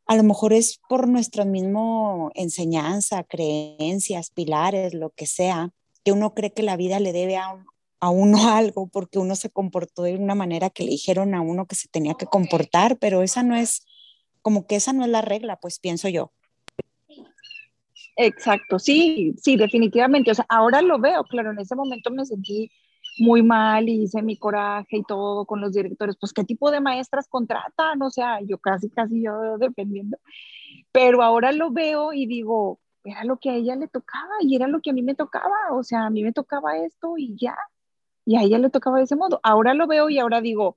a lo mejor es por nuestra misma enseñanza, creencias, pilares, lo que sea, que uno cree que la vida le debe a, a, uno algo porque uno se comportó de una manera que le dijeron a uno que se tenía que comportar, pero esa no es, como que esa no es la regla, pues pienso yo. Exacto, sí, sí, definitivamente. O sea, ahora lo veo, claro, en ese momento me sentí muy mal y hice mi coraje y todo con los directores, pues qué tipo de maestras contratan, o sea, yo casi, casi yo dependiendo, pero ahora lo veo y digo, era lo que a ella le tocaba y era lo que a mí me tocaba, o sea, a mí me tocaba esto y ya, y a ella le tocaba de ese modo. Ahora lo veo y ahora digo,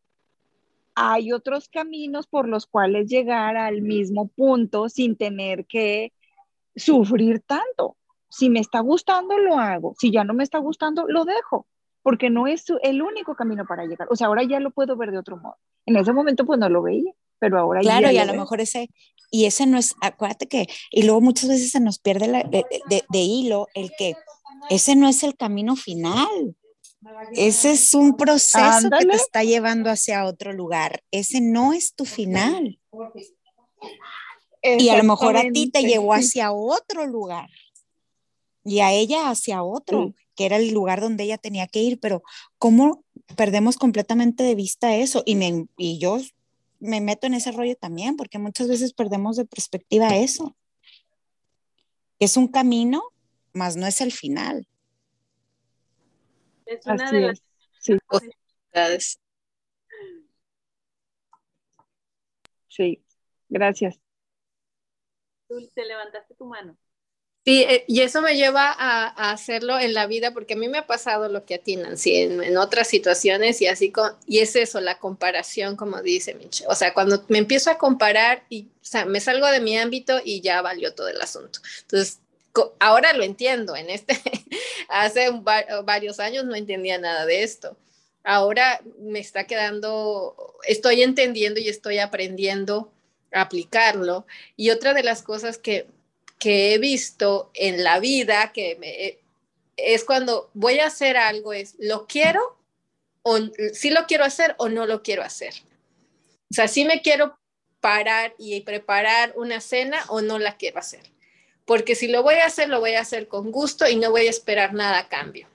hay otros caminos por los cuales llegar al mismo punto sin tener que sufrir tanto. Si me está gustando, lo hago. Si ya no me está gustando, lo dejo porque no es el único camino para llegar. O sea, ahora ya lo puedo ver de otro modo. En ese momento pues no lo veía, pero ahora claro, ya. Y a lo, mejor ese, y ese no es, acuérdate que, y luego muchas veces se nos pierde de, hilo el que ese no es el camino final. Ese es un proceso que te está llevando hacia otro lugar. Ese no es tu final. Y a lo mejor a ti te llevó hacia otro lugar y a ella hacia otro que era el lugar donde ella tenía que ir, pero ¿cómo perdemos completamente de vista eso? Y, me, y yo me meto en ese rollo también, porque muchas veces perdemos de perspectiva eso. Es un camino, más no es el final. Es una de las sí. posibilidades. Sí, gracias. Tú te levantaste tu mano. Sí, eh, y eso me lleva a, hacerlo en la vida, porque a mí me ha pasado lo que a ti, Nancy, en, otras situaciones y así, y es eso, la comparación, como dice Michelle. O sea, cuando me empiezo a comparar y, o sea, me salgo de mi ámbito y ya valió todo el asunto. Entonces, ahora lo entiendo, en este, hace varios años no entendía nada de esto. Ahora me está quedando, estoy entendiendo y estoy aprendiendo a aplicarlo. Y otra de las cosas que que he visto en la vida, que me, es cuando voy a hacer algo, es, ¿lo quiero? O si lo quiero hacer o no lo quiero hacer. O sea, si me quiero parar y preparar una cena o no la quiero hacer. Porque si lo voy a hacer, lo voy a hacer con gusto y no voy a esperar nada a cambio.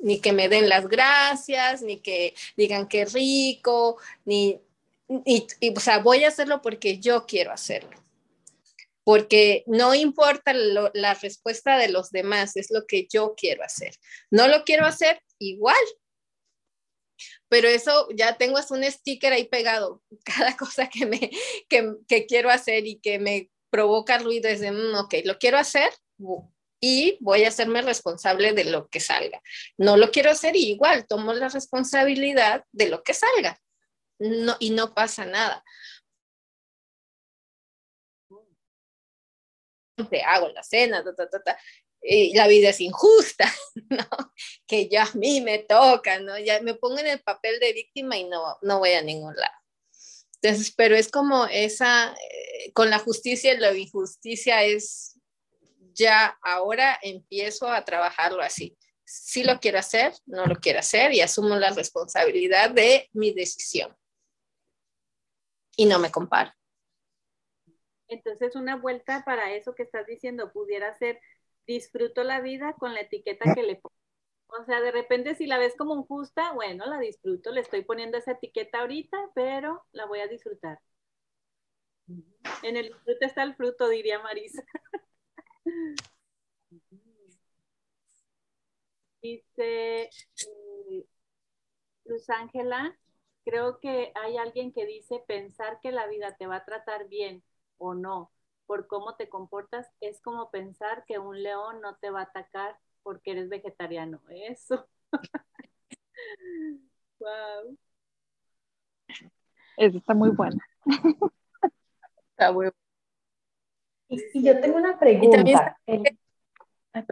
Ni que me den las gracias, ni que digan que rico, ni, y, o sea, voy a hacerlo porque yo quiero hacerlo porque no importa la respuesta de los demás, es lo que yo quiero hacer. No lo quiero hacer igual, pero eso ya tengo hasta un sticker ahí pegado, cada cosa que, me, que, quiero hacer y que me provoca ruido es de, mm, ok, lo quiero hacer, y voy a hacerme responsable de lo que salga. No lo quiero hacer igual, tomo la responsabilidad de lo que salga. No, y no pasa nada. Hago la cena, y la vida es injusta, ¿no? Que ya a mí me toca, ¿no? Ya me pongo en el papel de víctima y no, no voy a ningún lado. Entonces, pero es como esa, eh, con la justicia y la injusticia es, ya ahora empiezo a trabajarlo así. Si lo quiero hacer, no lo quiero hacer y asumo la responsabilidad de mi decisión. Y no me comparo. Entonces, una vuelta para eso que estás diciendo pudiera ser, disfruto la vida con la etiqueta que le pongo o sea, de repente si la ves como injusta, bueno, la disfruto, le estoy poniendo esa etiqueta ahorita, pero la voy a disfrutar. En el disfrute está el fruto, diría Marisa. Dice eh, Luz Ángela, creo que hay alguien que dice pensar que la vida te va a tratar bien o no por cómo te comportas es como pensar que un león no te va a atacar porque eres vegetariano. Eso. wow. Eso está muy buena. está muy y, yo tengo una pregunta.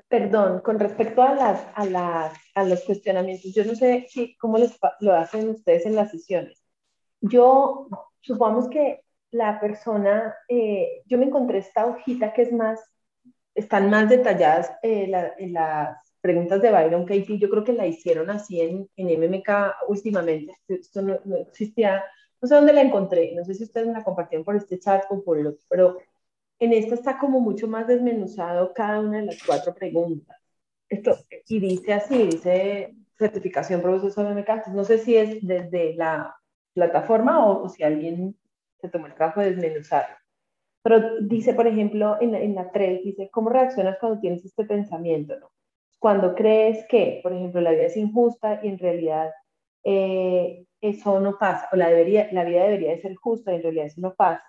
perdón, con respecto a, las, a, las, a los cuestionamientos, yo no sé si, cómo les, lo hacen ustedes en las sesiones. Yo, supongamos que la persona, eh, yo me encontré esta hojita que es más están más detalladas eh, en las preguntas de Byron Katie. Yo creo que la hicieron así en, en MMK últimamente. Esto no, existía, no sé dónde la encontré, no sé si ustedes me la compartieron por este chat o por el otro, pero en esta está como mucho más desmenuzado cada una de las cuatro preguntas. Esto, y dice así, dice certificación profesor MMK. Entonces, no sé si es desde la plataforma o si alguien se tomó el trabajo de desmenuzarlo. Pero dice, por ejemplo, en, en la 3, dice, ¿cómo reaccionas cuando tienes este pensamiento? No? Cuando crees que, por ejemplo, la vida es injusta y en realidad eh, eso no pasa, o la, debería, la vida debería de ser justa y en realidad eso no pasa.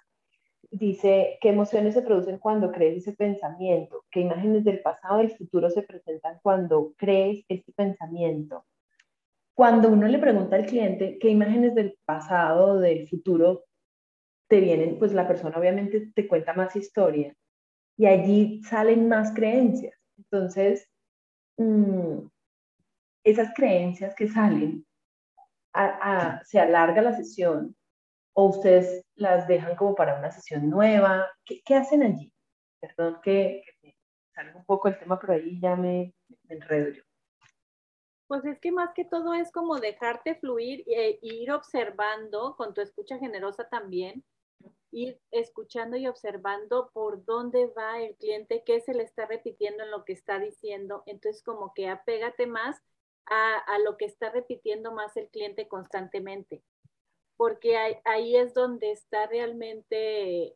Dice, ¿qué emociones se producen cuando crees ese pensamiento? ¿Qué imágenes del pasado y del futuro se presentan cuando crees este pensamiento? Cuando uno le pregunta al cliente qué imágenes del pasado o del futuro te vienen, pues la persona obviamente te cuenta más historia y allí salen más creencias. Entonces, mm, esas creencias que salen, se alarga la sesión o ustedes las dejan como para una sesión nueva. ¿Qué, hacen allí? Perdón que, que salga un poco el tema, pero ahí ya me, enredo yo. Pues es que más que todo es como dejarte fluir e ir observando con tu escucha generosa también ir escuchando y observando por dónde va el cliente, qué se le está repitiendo en lo que está diciendo. Entonces, como que apégate más a, lo que está repitiendo más el cliente constantemente, porque ahí, es donde está realmente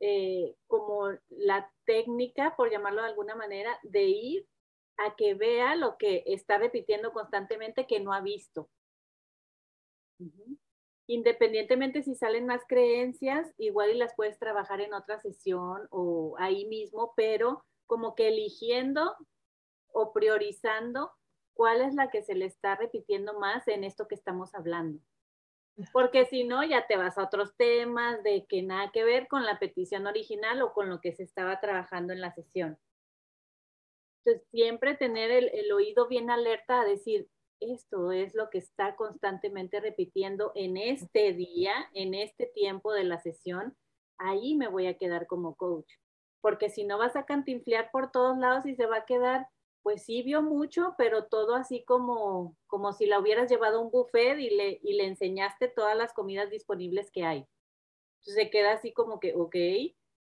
eh, como la técnica, por llamarlo de alguna manera, de ir a que vea lo que está repitiendo constantemente que no ha visto independientemente si salen más creencias, igual y las puedes trabajar en otra sesión o ahí mismo, pero como que eligiendo o priorizando cuál es la que se le está repitiendo más en esto que estamos hablando. Porque si no, ya te vas a otros temas de que nada que ver con la petición original o con lo que se estaba trabajando en la sesión. Entonces, siempre tener el, el oído bien alerta a decir, esto es lo que está constantemente repitiendo en este día, en este tiempo de la sesión, ahí me voy a quedar como coach. Porque si no vas a cantinflear por todos lados y se va a quedar, pues sí vio mucho, pero todo así como, como si la hubieras llevado a un buffet y le, y le enseñaste todas las comidas disponibles que hay. Entonces se queda así como que, ok,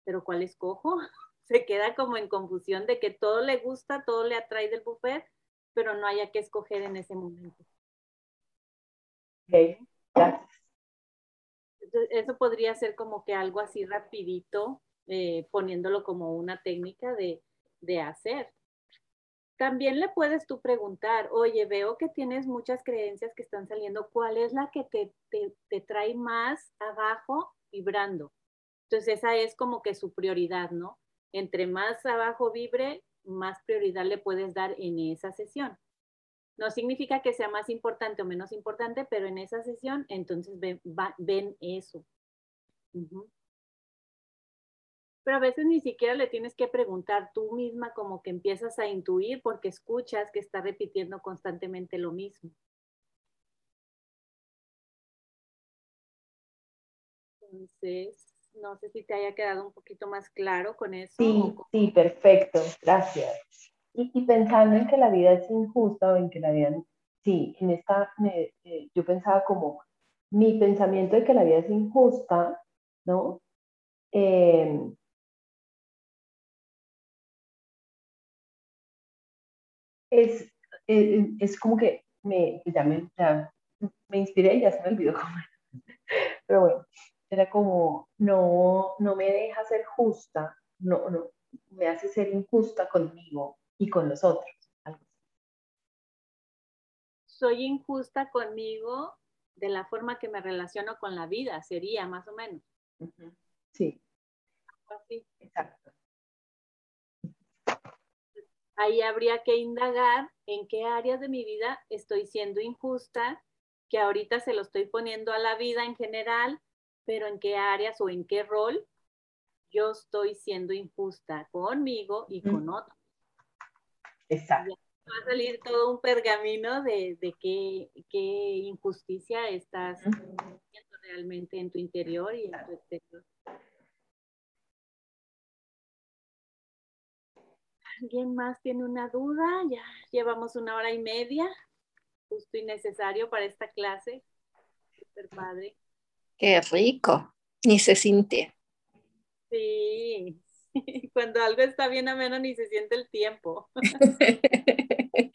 pero ¿cuál escojo? Se queda como en confusión de que todo le gusta, todo le atrae del buffet, pero no haya que escoger en ese momento. Ok, gracias. Eso podría ser como que algo así rapidito, eh, poniéndolo como una técnica de, hacer. También le puedes tú preguntar, oye, veo que tienes muchas creencias que están saliendo, ¿cuál es la que te, te, te trae más abajo vibrando? Entonces esa es como que su prioridad, ¿no? Entre más abajo vibre, más prioridad le puedes dar en esa sesión. No significa que sea más importante o menos importante, pero en esa sesión entonces ven, eso. Pero a veces ni siquiera le tienes que preguntar tú misma, como que empiezas a intuir porque escuchas que está repitiendo constantemente lo mismo. Entonces, no sé si te haya quedado un poquito más claro con eso. Sí, sí, perfecto, gracias. Y, pensando en que la vida es injusta o en que la vida, sí, en esta, eh, yo pensaba como, mi pensamiento de que la vida es injusta, ¿no? Em, es, es, es, como que me, ya me, ya me inspiré y ya se me olvidó cómo Pero bueno, era como, no, no me deja ser justa, no, no, me hace ser injusta conmigo y con los otros. Soy injusta conmigo de la forma que me relaciono con la vida, sería más o menos. Sí. Exacto. Ahí habría que indagar en qué áreas de mi vida estoy siendo injusta, que ahorita se lo estoy poniendo a la vida en general pero en qué áreas o en qué rol yo estoy siendo injusta conmigo y con otros. Exacto. Va a salir todo un pergamino de, qué, injusticia estás viendo realmente en tu interior y en tu exterior. ¿Alguien más tiene una duda? Ya llevamos una hora y media, justo y necesario para esta clase. Super padre. Qué rico, ni se siente. Sí, cuando algo está bien ameno ni se siente el tiempo.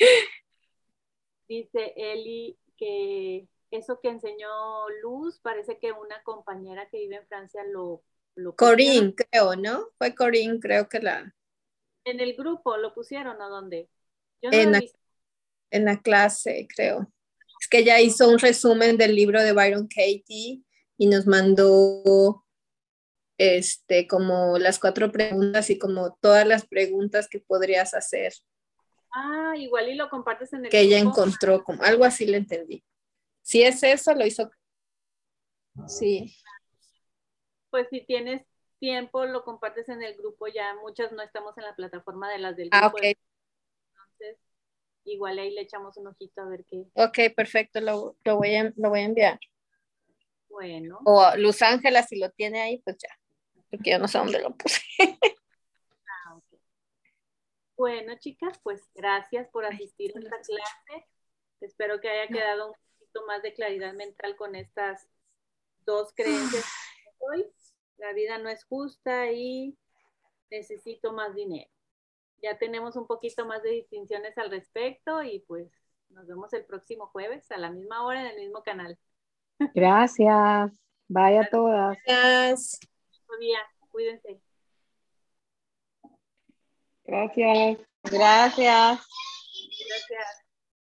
Dice Eli que eso que enseñó Luz, parece que una compañera que vive en Francia lo... lo Corinne, creo, ¿no? Fue Corinne, creo que la... En el grupo lo pusieron, ¿o dónde? Yo no en, la, en la clase, creo. Es que ella hizo un resumen del libro de Byron Katie y nos mandó este como las cuatro preguntas y como todas las preguntas que podrías hacer. Ah, igual y lo compartes en el que ella encontró como algo así le entendí. Si es eso, lo hizo. Sí. Pues si tienes tiempo, lo compartes en el grupo. Ya muchas no estamos en la plataforma de las del ah, grupo. Ah, ok. Entonces, igual ahí le echamos un ojito a ver qué. Ok, perfecto, lo, lo, voy, a, lo voy a enviar. Bueno. O Luz Ángela, si lo tiene ahí, pues ya. Porque yo no sé dónde lo puse. Ah, bueno, chicas, pues gracias por asistir a esta clase. Espero que haya quedado un poquito más de claridad mental con estas dos creencias hoy. La vida no es justa y necesito más dinero. Ya tenemos un poquito más de distinciones al respecto y pues nos vemos el próximo jueves a la misma hora en el mismo canal. Gracias. Vaya a todas. Gracias. Cuídense. Gracias. Gracias. Gracias.